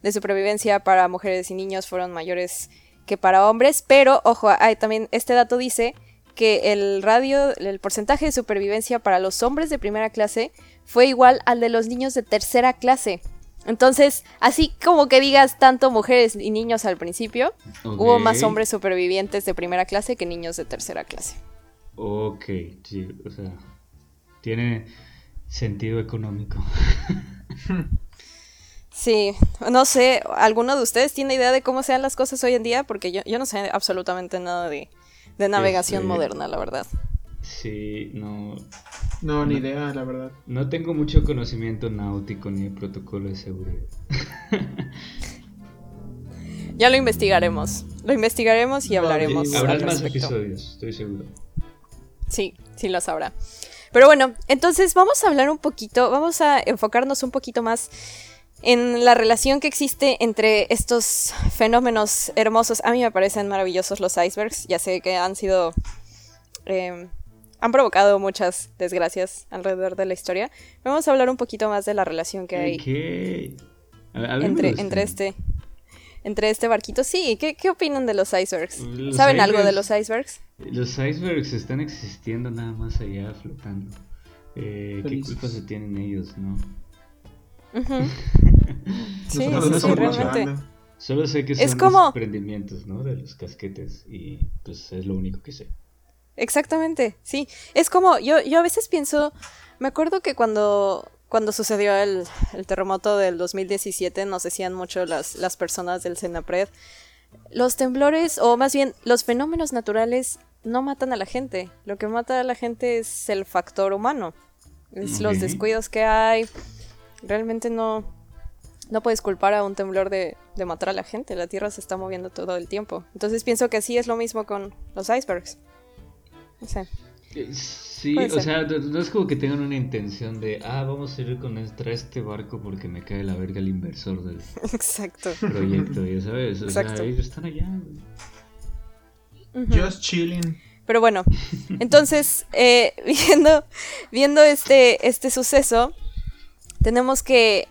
de supervivencia para mujeres y niños fueron mayores que para hombres, pero ojo, hay también este dato dice que el radio, el porcentaje de supervivencia para los hombres de primera clase fue igual al de los niños de tercera clase. Entonces, así como que digas tanto mujeres y niños al principio, hubo más hombres supervivientes de primera clase que niños de tercera clase. Ok, sí, o sea, tiene sentido económico. Sí, no sé, ¿alguno de ustedes tiene idea de cómo sean las cosas hoy en día? Porque yo, yo no sé absolutamente nada de, de navegación Este, moderna, la verdad. Sí, no, No, ni idea, la verdad. no tengo mucho conocimiento náutico ni de protocolo de seguridad. Ya lo investigaremos. Lo investigaremos y hablaremos. Habrá más episodios, estoy seguro. Sí, sí lo sabrá. Pero bueno, entonces vamos a hablar un poquito, vamos a enfocarnos un poquito más en la relación que existe entre estos fenómenos hermosos. A mí me parecen maravillosos los icebergs. Ya sé que han sido... eh, han provocado muchas desgracias alrededor de la historia. Vamos a hablar un poquito más de la relación que hay entre, entre este entre este barquito. Sí, ¿qué, qué opinan de los icebergs? Los ¿Saben algo de los icebergs? Los icebergs están existiendo nada más allá flotando. Eh, ¿Qué culpa se tienen ellos, no? Ujú. Sí, sí, no sí, estamos realmente. Solo sé que son Es como- desprendimientos, ¿no? De los casquetes y pues es lo único que sé. Exactamente, sí. Es como, yo, yo a veces pienso, me acuerdo que cuando, cuando sucedió el, el terremoto del 2017 nos decían mucho las, las personas del Senapred, los temblores, o más bien los fenómenos naturales no matan a la gente, lo que mata a la gente es el factor humano, es los descuidos que hay, realmente no, no puedes culpar a un temblor de, de matar a la gente, la Tierra se está moviendo todo el tiempo, entonces pienso que sí es lo mismo con los icebergs. No sé. Eh, Sí, Puede o ser. sea, no es como que tengan una intención de, ah, vamos a ir con este, este barco porque me cae la verga el inversor del Exacto. proyecto, ya sabes. O Exacto. sea, ellos están allá. Just chilling. Pero bueno, entonces, eh, viendo, viendo este, este suceso, tenemos que,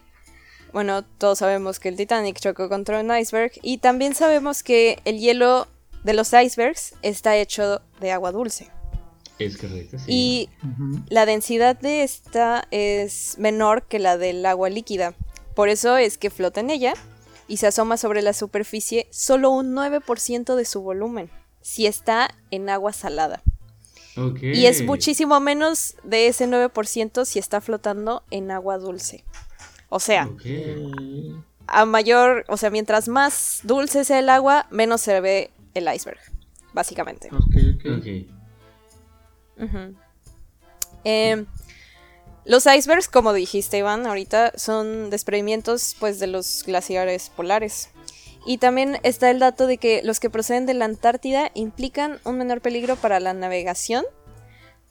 bueno, todos sabemos que el Titanic chocó contra un iceberg y también sabemos que el hielo de los icebergs está hecho de agua dulce. Es correcto, sí. Y la densidad de esta es menor que la del agua líquida. Por eso es que flota en ella y se asoma sobre la superficie solo un 9% de su volumen, si está en agua salada. Y es muchísimo menos de ese 9% si está flotando en agua dulce. O sea, a mayor, o sea, mientras más dulce sea el agua, menos se ve el iceberg, básicamente. Em, los icebergs, como dijiste Iván, ahorita son desprendimientos pues de los glaciares polares. Y también está el dato de que los que proceden de la Antártida implican un menor peligro para la navegación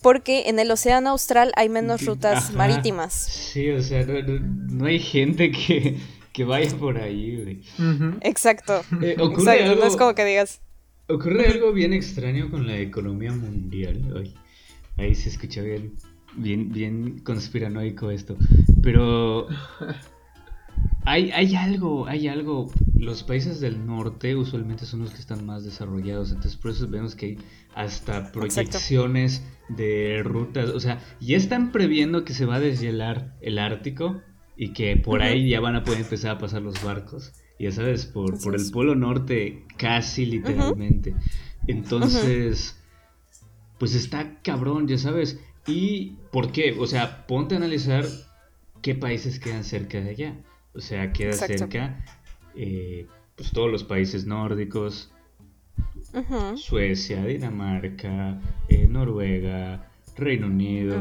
porque en el océano austral hay menos rutas Ajá. marítimas. Sí, o sea, no, no- no hay gente que, que vaya por ahí, güey. Exacto. Eh, ocurre Exacto, algo, no es como que digas. ocurre algo bien extraño con la economía mundial. Ay, ahí se escucha bien, bien, bien conspiranoico esto. Pero hay, hay algo, hay algo. Los países del norte usualmente son los que están más desarrollados. Entonces por eso vemos que hay hasta proyecciones de rutas. O sea, ya están previendo que se va a deshielar el Ártico y que por ahí ya van a poder empezar a pasar los barcos. Ya sabes, por, por el polo norte, casi literalmente. Entonces, pues está cabrón, ya sabes. ¿Y por qué? O sea, ponte a analizar qué países quedan cerca de allá. O sea, queda Exacto. cerca, eh, pues todos los países nórdicos, Suecia, Dinamarca, eh, Noruega, Reino Unido.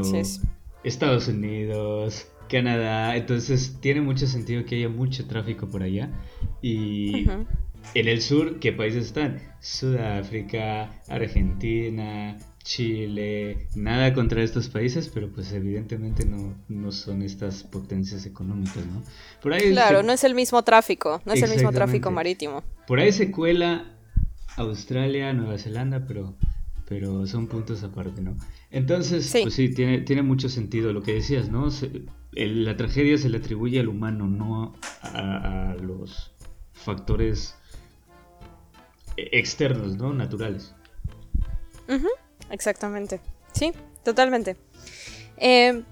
Estados Unidos, Canadá. Entonces tiene mucho sentido que haya mucho tráfico por allá. Y en el sur, ¿qué países están? Sudáfrica, Argentina, Chile. Nada contra estos países, pero pues evidentemente no, no son estas potencias económicas, ¿no? Por ahí Claro, se- no es el mismo tráfico, no es el mismo tráfico marítimo. por ahí se cuela Australia, Nueva Zelanda, pero, pero son puntos aparte, ¿no? Entonces, Sí. pues sí, tiene, tiene mucho sentido lo que decías, ¿no? Se- el- la tragedia se le atribuye al humano, no a, a los factores e- externos, ¿no? Naturales. Exactamente. Sí, totalmente. Eh,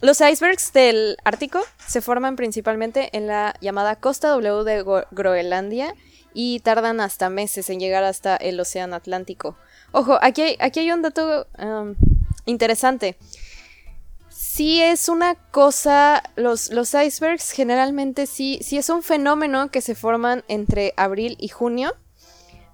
los icebergs del Ártico se forman principalmente en la llamada Costa W de Groenlandia y tardan hasta meses en llegar hasta el Océano Atlántico. Ojo, aquí hay, aquí hay un dato um, interesante. Sí es una cosa, los, los icebergs generalmente sí, sí es un fenómeno que se forman entre abril y junio,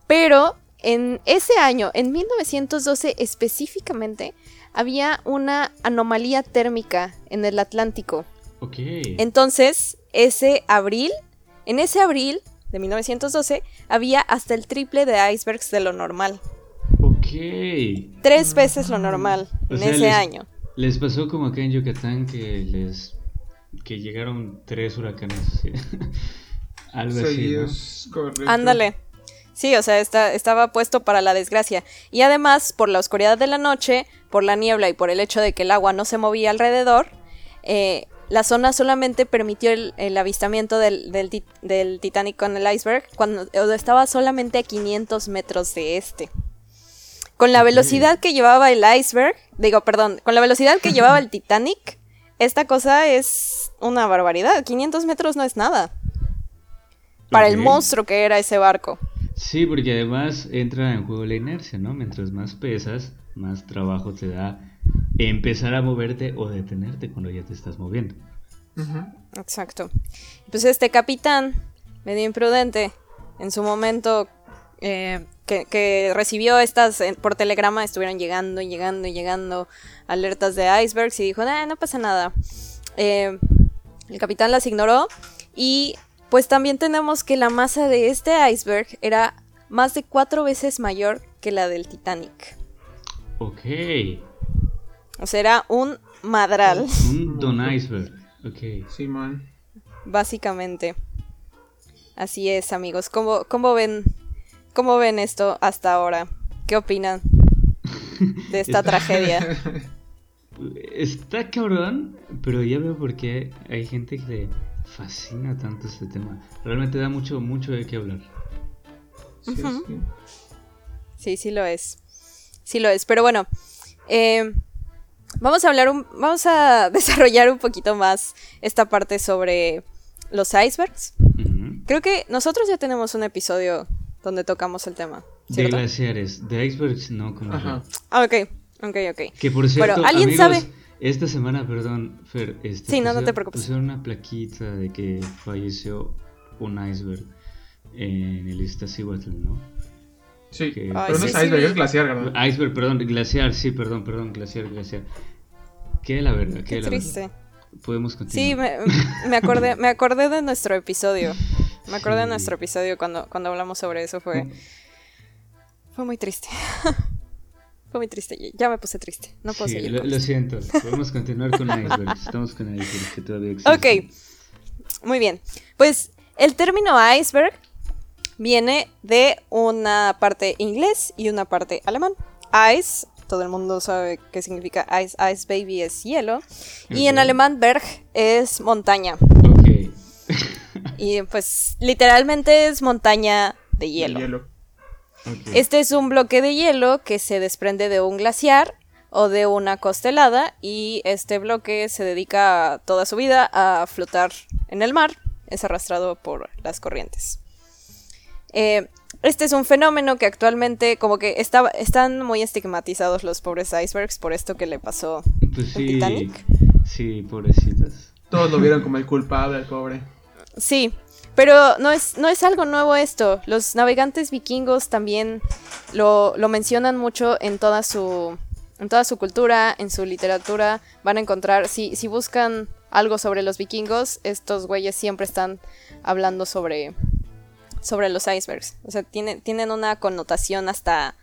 pero en ese año, en 1912 específicamente, había una anomalía térmica en el Atlántico. Ok. Entonces, ese abril, en ese abril de 1912, había hasta el triple de icebergs de lo normal. Ok. Tres veces lo normal O en sea, ese les- año. Les pasó como acá en Yucatán que les que llegaron tres huracanes. Algo así, ¿no? Seguidos, correcto. Ándale. Sí, o sea, está- estaba puesto para la desgracia. Y además, por la oscuridad de la noche, por la niebla y por el hecho de que el agua no se movía alrededor, eh, la zona solamente permitió el, el avistamiento del, del ti- del Titanic con el iceberg cuando estaba solamente a 500 metros de este. Con la velocidad que llevaba el iceberg, digo, perdón, con la velocidad que llevaba el Titanic, esta cosa es una barbaridad. 500 metros no es nada. Para el monstruo que era ese barco. Sí, porque además entra en juego la inercia, ¿no? Mientras más pesas, más trabajo te da empezar a moverte o detenerte cuando ya te estás moviendo. Exacto. Pues este capitán, medio imprudente, en su momento eh, que, recibió estas eh, por telegrama, estuvieron llegando y llegando y llegando alertas de icebergs y dijo, "Nah, no pasa nada. Eh, el capitán las ignoró y pues también tenemos que la masa de este iceberg era más de cuatro veces mayor que la del Titanic. Ok. O sea, era un madral, Un Don Iceberg. Ok. Simón. básicamente. Así es, amigos. ¿Cómo, cómo ven, cómo ven esto hasta ahora? ¿Qué opinan de esta tragedia? Está cabrón, pero ya veo por qué hay gente que le fascina tanto este tema. Realmente da mucho, mucho de qué hablar. Sí, sí. Sí, sí lo es. Sí lo es. Pero bueno, eh, vamos a hablar un, vamos a desarrollar un poquito más esta parte sobre los icebergs. Creo que nosotros ya tenemos un episodio donde tocamos el tema. De glaciares, de icebergs no como Ajá. Ah, ok, ok, ok. Que por cierto, Bueno, ¿alguien amigos, sabe? Esta semana, perdón, Fer, este, Sí, no, no te pusieron- preocupes. Pusieron una plaquita de que falleció un iceberg en el Iztaccíhuatl, ¿no? Sí, Que- pero no sí, es sí, iceberg, es glaciar, ¿verdad? Iceberg, perdón, glaciar, sí, perdón, perdón, glaciar, glaciar. Qué la verdad, qué, Qué la triste. verdad. Podemos Sí, continuar. me, me acordé, me acordé de nuestro episodio. Me acordé de Sí. nuestro episodio cuando, cuando hablamos sobre eso. Fue, fue muy triste. fue muy triste. Ya me puse triste. No puedo Sí, seguir. lo, lo siento, podemos continuar con icebergs. Estamos con icebergs que todavía existen. Ok, muy bien. Pues el término iceberg viene de una parte inglés y una parte alemán. Ice, todo el mundo sabe qué significa ice. Ice baby es hielo. Y en alemán berg es montaña. Ok. Y pues literalmente es montaña de El hielo. hielo. Este es un bloque de hielo que se desprende de un glaciar o de una costa helada y este bloque se dedica toda su vida a flotar en el mar, es arrastrado por las corrientes. Eh, este es un fenómeno que actualmente como que está- están muy estigmatizados los pobres icebergs por esto que le pasó Pues ¿El sí, Titanic? sí, pobrecitas. Todos lo vieron como el culpable, el pobre. Sí, pero no es, no es algo nuevo esto. Los navegantes vikingos también lo, lo mencionan mucho en toda su. En toda su cultura, en su literatura, van a encontrar, si, si buscan algo sobre los vikingos, estos güeyes siempre están hablando sobre, sobre los icebergs. O sea, tienen, tienen una connotación hasta,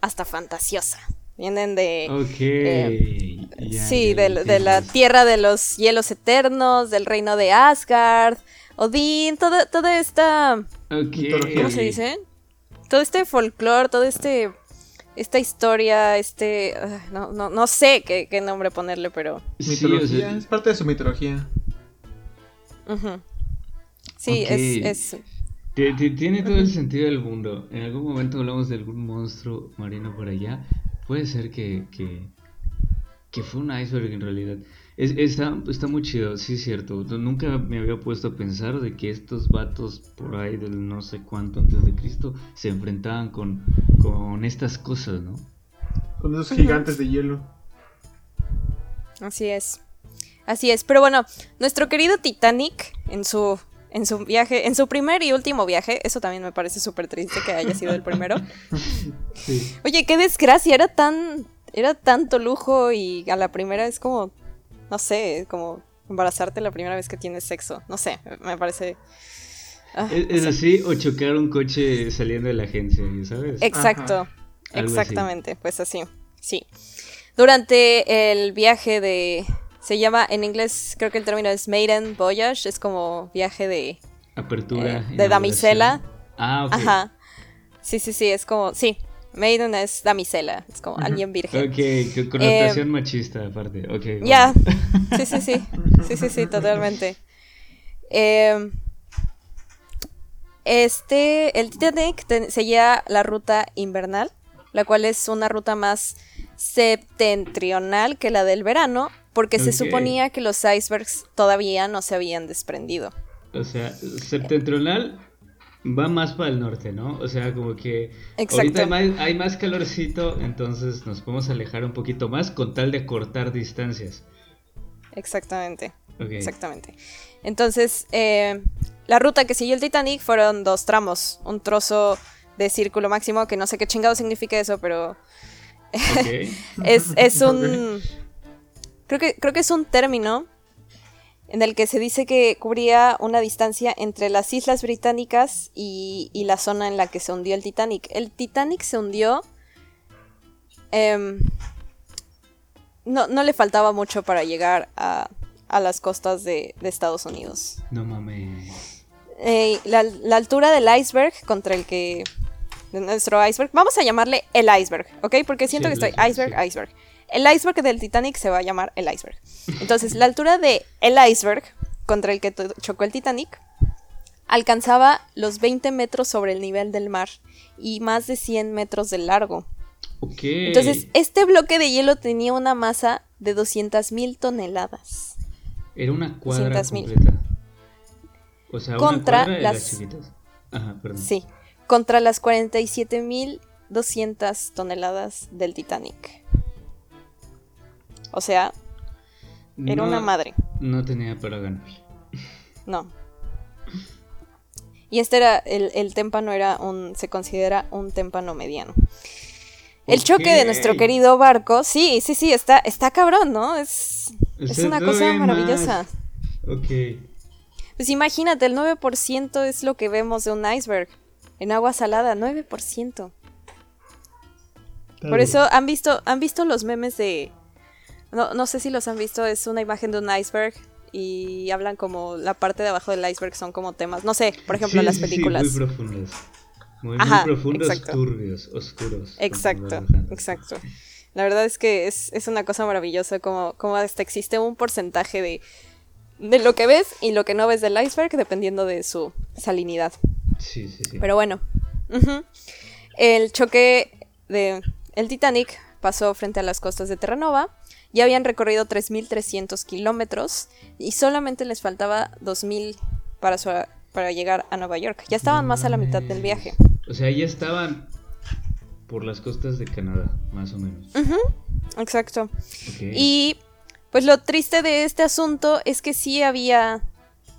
hasta fantasiosa. Vienen de... Ok. ya, sí, de, de la tierra de los hielos eternos, del reino de Asgard, Odín, toda, toda esta... Ok. ¿Cómo se dice? Todo este folclore, todo este... Esta historia, este... ah, no, no, no sé qué, qué nombre ponerle, pero... Sí, Mitología, sea, es parte de su mitología. ujú. Sí, Ok. es, es... Ti- ti- Tiene todo el sentido del mundo. En algún momento hablamos de algún monstruo marino por allá. Puede ser que, que, que fue un iceberg en realidad. Es- está, está muy chido, sí es cierto. Nunca me había puesto a pensar de que estos vatos por ahí del no sé cuánto antes de Cristo se enfrentaban con, con estas cosas, ¿no? Con esos gigantes de hielo. Así es. Así es. Pero bueno, nuestro querido Titanic en su en su viaje, en su primer y último viaje, eso también me parece súper triste que haya sido el primero. Sí. Oye, qué desgracia, era tan era tanto lujo y a la primera es como no sé, como embarazarte la primera vez que tienes sexo. No sé, me parece ah, Es, es así, o chocar un coche saliendo de la agencia, ¿sabes? Exacto, exactamente, pues así, sí. Durante el viaje de... Se llama, en inglés creo que el término es maiden voyage, es como viaje de, Apertura. eh, de damisela. Ah, ok. Ajá. Sí, sí, sí, es como, sí, maiden es damisela, es como alguien virgen. Ok, con connotación machista aparte. Ok. Eh, Ya, sí, sí, sí, sí, sí, sí, totalmente. Eh, este, el Titanic ten- seguía la ruta invernal, la cual es una ruta más septentrional que la del verano, porque se suponía que los icebergs todavía no se habían desprendido. O sea, septentrional va más para el norte, ¿no? O sea, como que Exacto. ahorita hay más, hay más calorcito, entonces nos podemos alejar un poquito más con tal de cortar distancias. Exactamente. Exactamente. Entonces, eh, la ruta que siguió el Titanic fueron dos tramos. Un trozo de círculo máximo, que no sé qué chingado significa eso, pero ok. es, es un... Creo que, creo que es un término en el que se dice que cubría una distancia entre las islas británicas y, y la zona en la que se hundió el Titanic. El Titanic se hundió... em, no, no le faltaba mucho para llegar a, a las costas de, de Estados Unidos. No mames. Eh, la, la altura del iceberg contra el que... de nuestro iceberg. Vamos a llamarle el iceberg, ¿ok? Porque siento Sí, que estoy iceberg, sí. iceberg. El iceberg del Titanic se va a llamar el iceberg. Entonces, la altura de el iceberg contra el que chocó el Titanic alcanzaba los 20 metros sobre el nivel del mar y más de 100 metros de largo. Ok. Entonces, este bloque de hielo tenía una masa de 200.000 toneladas. Era una cuadra 200.000. completa. O sea, Contra una cuadra de las- las chiquitas. Ajá, perdón. Sí, contra las 47.200 toneladas del Titanic. O sea, era No- una madre. No tenía para ganar. No. Y este era, el, el témpano era un, se considera un témpano mediano. El choque de nuestro querido barco, sí, sí, sí, está, está cabrón, ¿no? Es, O es una cosa maravillosa. más. Ok. Pues imagínate, el 9% es lo que vemos de un iceberg en agua salada, 9%. Por eso han visto, han visto los memes de. No, no sé si los han visto, es una imagen de un iceberg y hablan como la parte de abajo del iceberg son como temas, no sé, por ejemplo, Sí, las sí, sí, películas. muy profundos. Muy, muy Ajá, profundos, exacto. turbios, oscuros. Exacto, exacto. La verdad es que es, es una cosa maravillosa como, como hasta existe un porcentaje de, de lo que ves y lo que no ves del iceberg dependiendo de su salinidad. Sí, sí, sí. Pero bueno, el choque de el Titanic pasó frente a las costas de Terranova. Ya habían recorrido 3.300 kilómetros y solamente les faltaba 2.000 para, su- para llegar a Nueva York. Ya estaban más a la mitad del viaje. O sea, ya estaban por las costas de Canadá, más o menos. Exacto. Y pues lo triste de este asunto es que sí había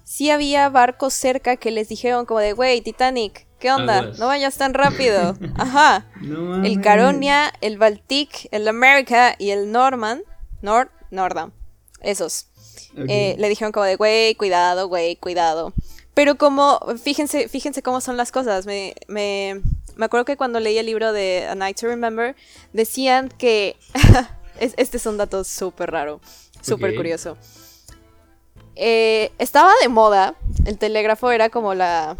sí había barcos cerca que les dijeron como de, "Güey, Titanic, ¿qué onda? Aguas. No vayas tan rápido." Ajá. No El. Caronia, el Baltic, el America y el Norman, Nord, Nordam, esos. Eh, le dijeron como de, güey, cuidado, güey, cuidado. Pero como, fíjense, fíjense cómo son las cosas. Me, me, me acuerdo que cuando leí el libro de A Night to Remember, decían que, es- este es un dato súper raro, súper curioso. Eh, estaba de moda, el telégrafo era como la,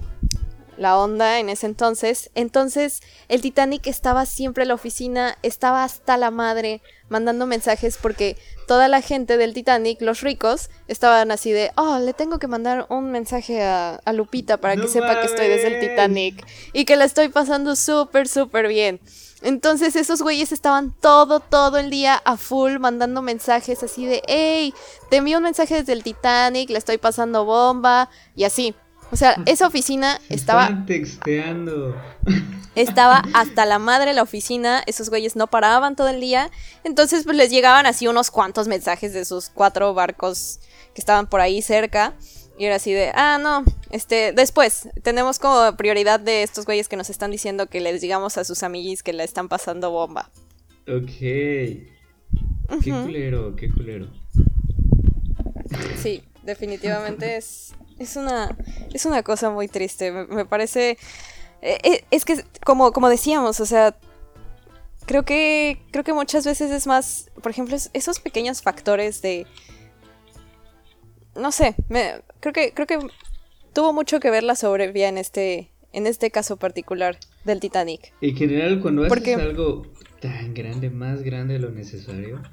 la onda en ese entonces. Entonces el Titanic estaba siempre en la oficina, estaba hasta la madre mandando mensajes porque toda la gente del Titanic, los ricos, estaban así de, oh, le tengo que mandar un mensaje a, Lupita para que sepa que estoy desde el Titanic y que la estoy pasando súper, súper bien. Entonces esos güeyes estaban todo, todo el día a full mandando mensajes así de, hey, te envío un mensaje desde el Titanic, le estoy pasando bomba y así. O sea, esa oficina estaba... texteando. Estaba hasta la madre la oficina, esos güeyes no paraban todo el día, entonces pues les llegaban así unos cuantos mensajes de sus cuatro barcos que estaban por ahí cerca. Y era así de, ah, no, este, después, tenemos como prioridad de estos güeyes que nos están diciendo que les digamos a sus amiguis que le están pasando bomba. Ok. Qué culero, qué culero. Sí, definitivamente es, es una, es una cosa muy triste. Me, parece. Eh, eh, es que, como, como decíamos, o sea. Creo que. Creo que muchas veces es más. Por ejemplo, esos pequeños factores de. No sé. Me, creo que. Creo que tuvo mucho que ver la sobrevía en este. En este caso particular del Titanic. En general, cuando haces algo tan grande, más grande de lo necesario,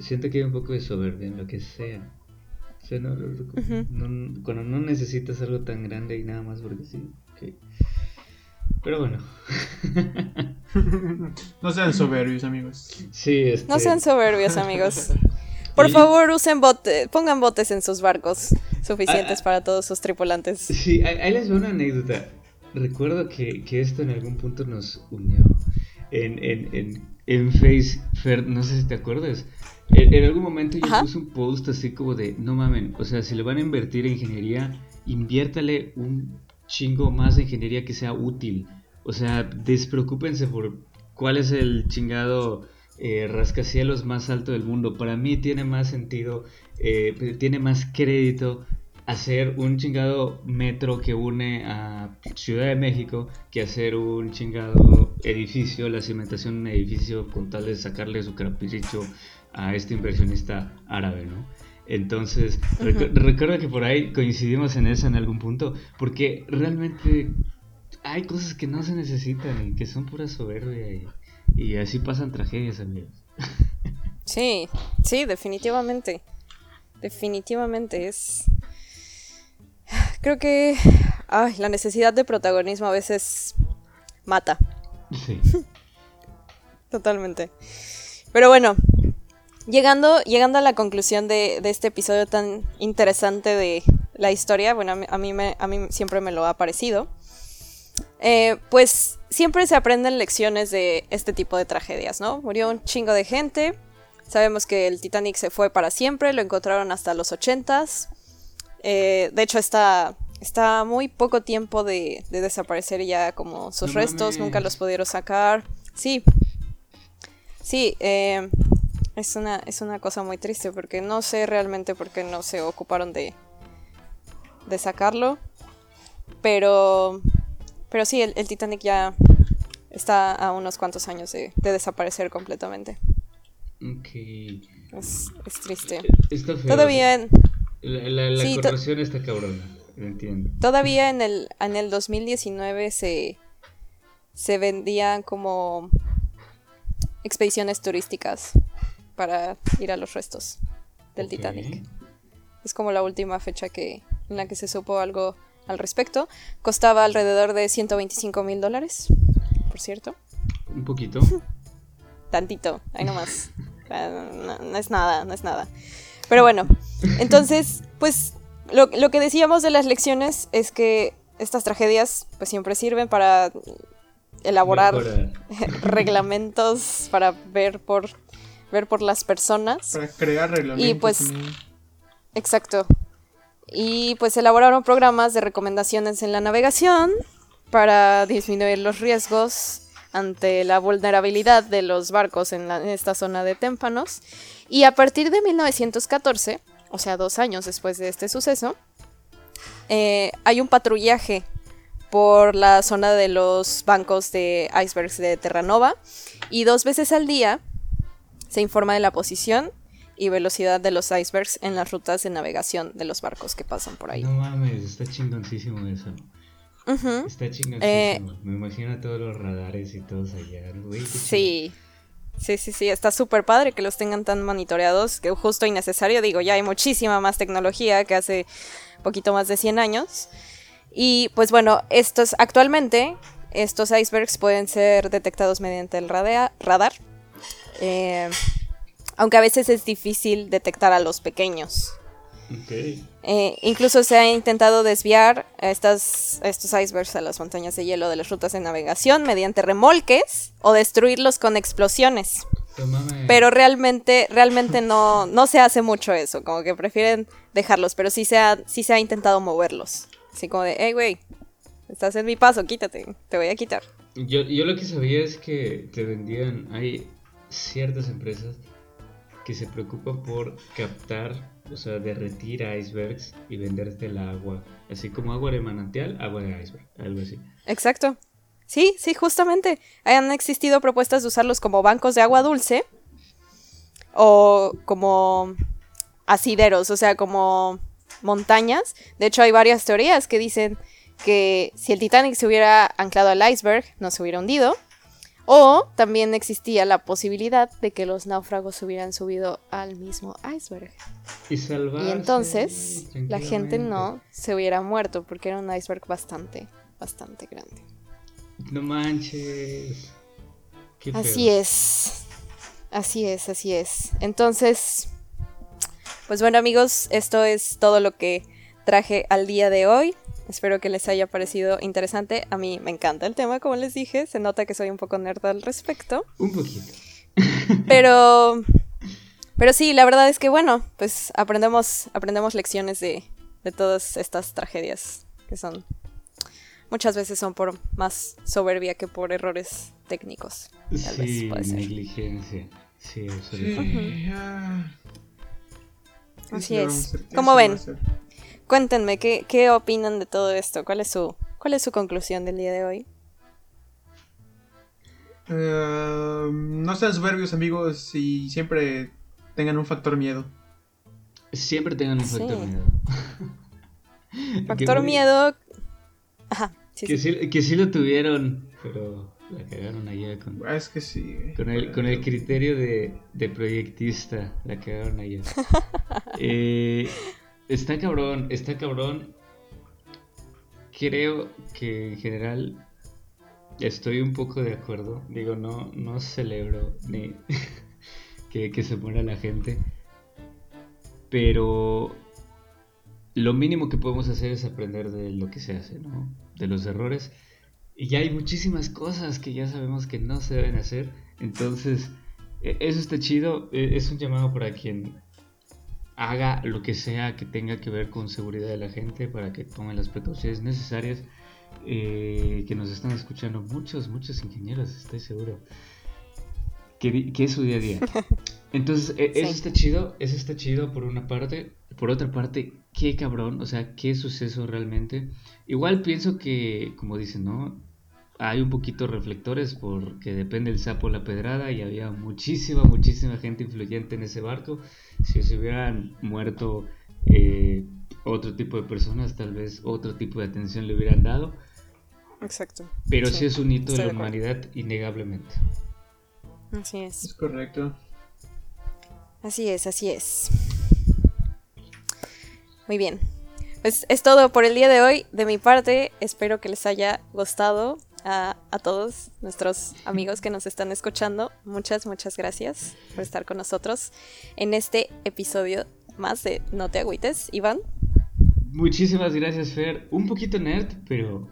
siento que hay un poco de soberbia en lo que sea no, cuando no necesitas algo tan grande y nada más porque sí. Pero bueno. no sean soberbios, amigos. Sí, este... No sean soberbios, amigos. Por favor, usen botes, pongan botes en sus barcos suficientes ah, para todos sus tripulantes. Sí, ahí les voy una anécdota. Recuerdo que, esto en algún punto nos unió. En, en, en, en Face, no sé si te acuerdas. En, algún momento yo puse un post así como de, no mamen, o sea, si le van a invertir en ingeniería, inviértale un chingo más de ingeniería que sea útil. O sea, despreocúpense por cuál es el chingado eh, rascacielos más alto del mundo. Para mí tiene más sentido, eh, tiene más crédito hacer un chingado metro que une a Ciudad de México que hacer un chingado edificio, la cimentación de un edificio con tal de sacarle su capricho a este inversionista árabe, ¿no? Entonces, recuerdo que por ahí coincidimos en eso en algún punto, porque realmente hay cosas que no se necesitan y que son pura soberbia y, así pasan tragedias, amigos. Sí, sí, definitivamente. Definitivamente es... Creo que ay, la necesidad de protagonismo a veces mata. Sí. Totalmente. Pero bueno, Llegando, llegando a la conclusión de, este episodio tan interesante de la historia, bueno, a mí, a mí siempre me lo ha parecido, eh, pues siempre se aprenden lecciones de este tipo de tragedias, ¿no? Murió un chingo de gente, sabemos que el Titanic se fue para siempre, lo encontraron hasta los ochentas, eh, de hecho está, está muy poco tiempo de, desaparecer ya como sus restos, nunca los pudieron sacar, sí, sí, eh, es una, es una cosa muy triste porque no sé realmente por qué no se ocuparon de, de sacarlo. Pero, pero sí, el, Titanic ya está a unos cuantos años de, desaparecer completamente. Ok. Es, triste. Está Todavía en... La, la, está cabrona, entiendo. Todavía en el, en el 2019 se, se vendían como expediciones turísticas para ir a los restos del Titanic. Es como la última fecha que, en la que se supo algo al respecto. Costaba alrededor de 125 mil dólares, por cierto. Un poquito. Tantito, ahí nomás. no, no, es nada, no es nada. Pero bueno, entonces, pues lo, lo que decíamos de las lecciones es que estas tragedias pues siempre sirven para elaborar reglamentos, para ver por ver por las personas. Para crear reglamentos. Y pues, exacto. Y pues elaboraron programas de recomendaciones en la navegación para disminuir los riesgos ante la vulnerabilidad de los barcos en, esta zona de témpanos. Y a partir de 1914, o sea, dos años después de este suceso, eh, hay un patrullaje por la zona de los bancos de icebergs de Terranova y dos veces al día se informa de la posición y velocidad de los icebergs en las rutas de navegación de los barcos que pasan por ahí. No mames, está chingoncísimo eso. Está chingón. Eh, me imagino todos los radares y todos allá. sí. Sí, sí, sí, está súper padre que los tengan tan monitoreados, que justo innecesario, digo, ya hay muchísima más tecnología que hace poquito más de 100 años. Y pues bueno, estos actualmente, estos icebergs pueden ser detectados mediante el radar, eh, aunque a veces es difícil detectar a los pequeños. Eh, incluso se ha intentado desviar estas, estos icebergs a las montañas de hielo de las rutas de navegación mediante remolques o destruirlos con explosiones. Pero realmente, realmente no, no se hace mucho eso, como que prefieren dejarlos, pero sí se ha, sí se ha intentado moverlos. Así como de, hey, güey, estás en mi paso, quítate, te voy a quitar. Yo, yo lo que sabía es que te vendían, hay ciertas empresas que se preocupan por captar o sea, derretir icebergs y venderte el agua, así como agua de manantial, agua de iceberg, algo así. Exacto. Sí, sí, justamente. Han existido propuestas de usarlos como bancos de agua dulce o como asideros, o sea, como montañas. De hecho, hay varias teorías que dicen que si el Titanic se hubiera anclado al iceberg, no se hubiera hundido. O también existía la posibilidad de que los náufragos hubieran subido al mismo iceberg. Y, y entonces la gente no se hubiera muerto porque era un iceberg bastante, bastante grande. No manches. así es. Así es, así es. Entonces, pues bueno amigos, esto es todo lo que traje al día de hoy. Espero que les haya parecido interesante. A mí me encanta el tema, como les dije. Se nota que soy un poco nerd al respecto. Un poquito. Pero. Pero sí, la verdad es que bueno, pues aprendemos, aprendemos lecciones de, de todas estas tragedias que son. Muchas veces son por más soberbia que por errores técnicos. sí, negligencia. Sí, sí. Así es. ¿Cómo ven? Cuéntenme, ¿qué, ¿qué opinan de todo esto? ¿Cuál es su, cuál es su conclusión del día de hoy? Eh, no sean soberbios, amigos, y siempre tengan un factor miedo. Siempre tengan un factor miedo. Factor miedo. Ajá. que, sí. que sí lo tuvieron, pero la cagaron allá con. Ah, es que sí. Con el, con el criterio de, de proyectista, la cagaron allá. eh, Está cabrón, está cabrón. Creo que en general estoy un poco de acuerdo. Digo, no, no celebro ni que, se muera la gente. Pero lo mínimo que podemos hacer es aprender de lo que se hace, ¿no? De los errores. Y ya hay muchísimas cosas que ya sabemos que no se deben hacer. Entonces, e, eso está chido. E, es un llamado para quien haga lo que sea que tenga que ver con seguridad de la gente para que tomen las precauciones necesarias. Eh, que nos están escuchando muchos, muchos ingenieros, estoy seguro. Que, que es su día a día. Entonces, e, eso está chido, eso está chido por una parte. Por otra parte, qué cabrón, o sea, qué suceso realmente. Igual pienso que, como dicen, ¿no? Hay un poquito reflectores porque depende el sapo la pedrada y había muchísima, muchísima gente influyente en ese barco. Si se hubieran muerto eh, otro tipo de personas, tal vez otro tipo de atención le hubieran dado. Exacto. Pero sí, es un hito de la humanidad, innegablemente. Así es. Es correcto. Así es, así es. Muy bien. Pues es todo por el día de hoy. De mi parte, espero que les haya gustado a, todos nuestros amigos que nos están escuchando. Muchas, muchas gracias por estar con nosotros en este episodio más de No te agüites, Iván. Muchísimas gracias, Fer. Un poquito nerd, pero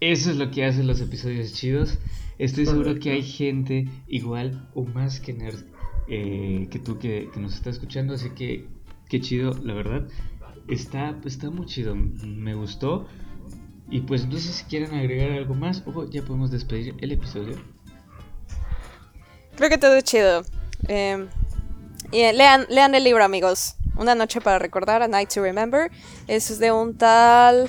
eso es lo que hacen los episodios chidos. Estoy seguro que hay gente igual o más que nerd eh, que tú que, nos está escuchando, así que qué chido, la verdad. Está, está muy chido, me gustó. Y pues no sé si quieren agregar algo más o ya podemos despedir el episodio. Creo que todo es chido. Em, y lean, lean el libro, amigos. Una noche para recordar, A Night to Remember. Es de un tal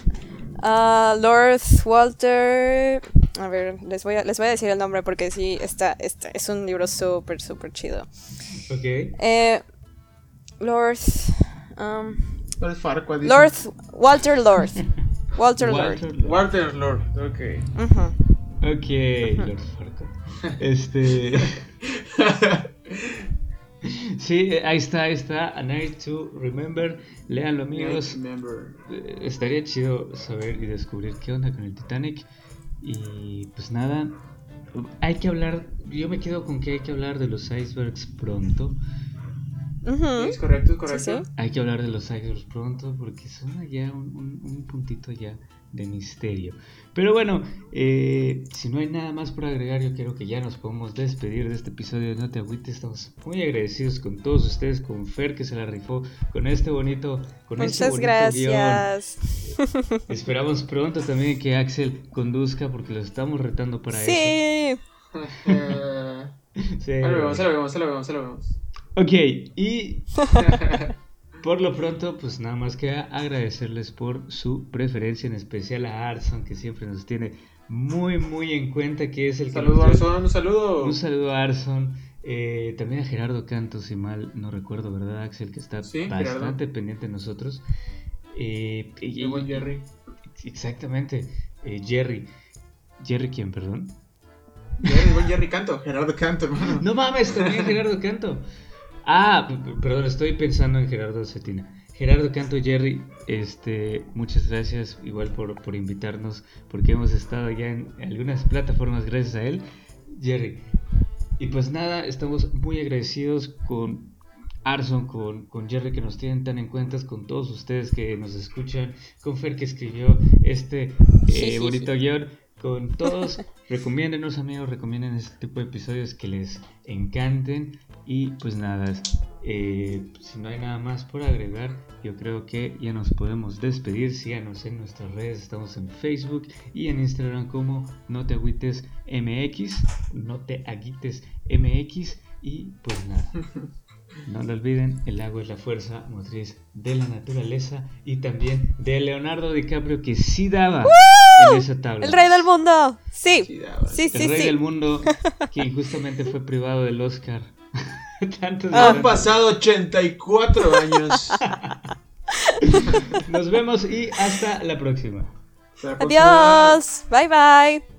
uh, Lord Walter. A ver, les voy a, les voy a decir el nombre porque sí, está, está es un libro súper, súper chido. Ok. Eh, Lord. Um, Lord Lord Walter Lord. Walter, Lord. Walter Lord, ok. Ok, Lord Farquaad. Este. sí, ahí está, ahí está. A Night to Remember. Leanlo, amigos. Eh, estaría chido saber y descubrir qué onda con el Titanic. Y pues nada, hay que hablar. Yo me quedo con que hay que hablar de los icebergs pronto. Es correcto, es correcto. Hay que hablar de los icebergs pronto porque son ya un puntito ya de misterio. Pero bueno, eh, si no hay nada más por agregar, yo creo que ya nos podemos despedir de este episodio de No Te Agüites. Estamos muy agradecidos con todos ustedes, con Fer que se la rifó, con este bonito, con este Muchas gracias. Esperamos pronto también que Axel conduzca porque lo estamos retando para eso. Sí. sí. lo vemos, se lo vemos, se lo vemos, se lo vemos. Ok, y Por lo pronto, pues nada más que agradecerles por su preferencia, en especial a Arson, que siempre nos tiene muy, muy en cuenta, que es el saludo, Arson, un saludo. Un saludo a Arson. Eh, también a Gerardo Canto, si mal no recuerdo, ¿verdad, Axel? Que está bastante pendiente de nosotros. Eh, y, buen Jerry. Exactamente, eh, Jerry. ¿Jerry quién, perdón? Jerry, buen Jerry Canto, Gerardo Canto, hermano. No mames, también Gerardo Canto. Ah, perdón, estoy pensando en Gerardo Cetina. Gerardo Canto Jerry, este, muchas gracias igual por, por invitarnos, porque hemos estado ya en algunas plataformas gracias a él. Jerry. Y pues nada, estamos muy agradecidos con Arson, con, con Jerry que nos tienen tan en cuenta, con todos ustedes que nos escuchan, con Fer que escribió este eh, bonito guion con todos. Recomiéndenos, amigos, recomienden este tipo de episodios que les encanten. Y pues nada, eh, si no hay nada más por agregar, yo creo que ya nos podemos despedir. Síganos en nuestras redes, estamos en Facebook y en Instagram como No Te Agüites MX, No Te Aguites MX. Y pues nada. No lo olviden, el agua es la fuerza motriz de la naturaleza y también de Leonardo DiCaprio que sí daba en esa tabla. El rey del mundo. Sí. Sí, sí, El rey del mundo que justamente fue privado del Oscar. Han pasado 84 años. Nos vemos y hasta la próxima. Adiós. Bye bye.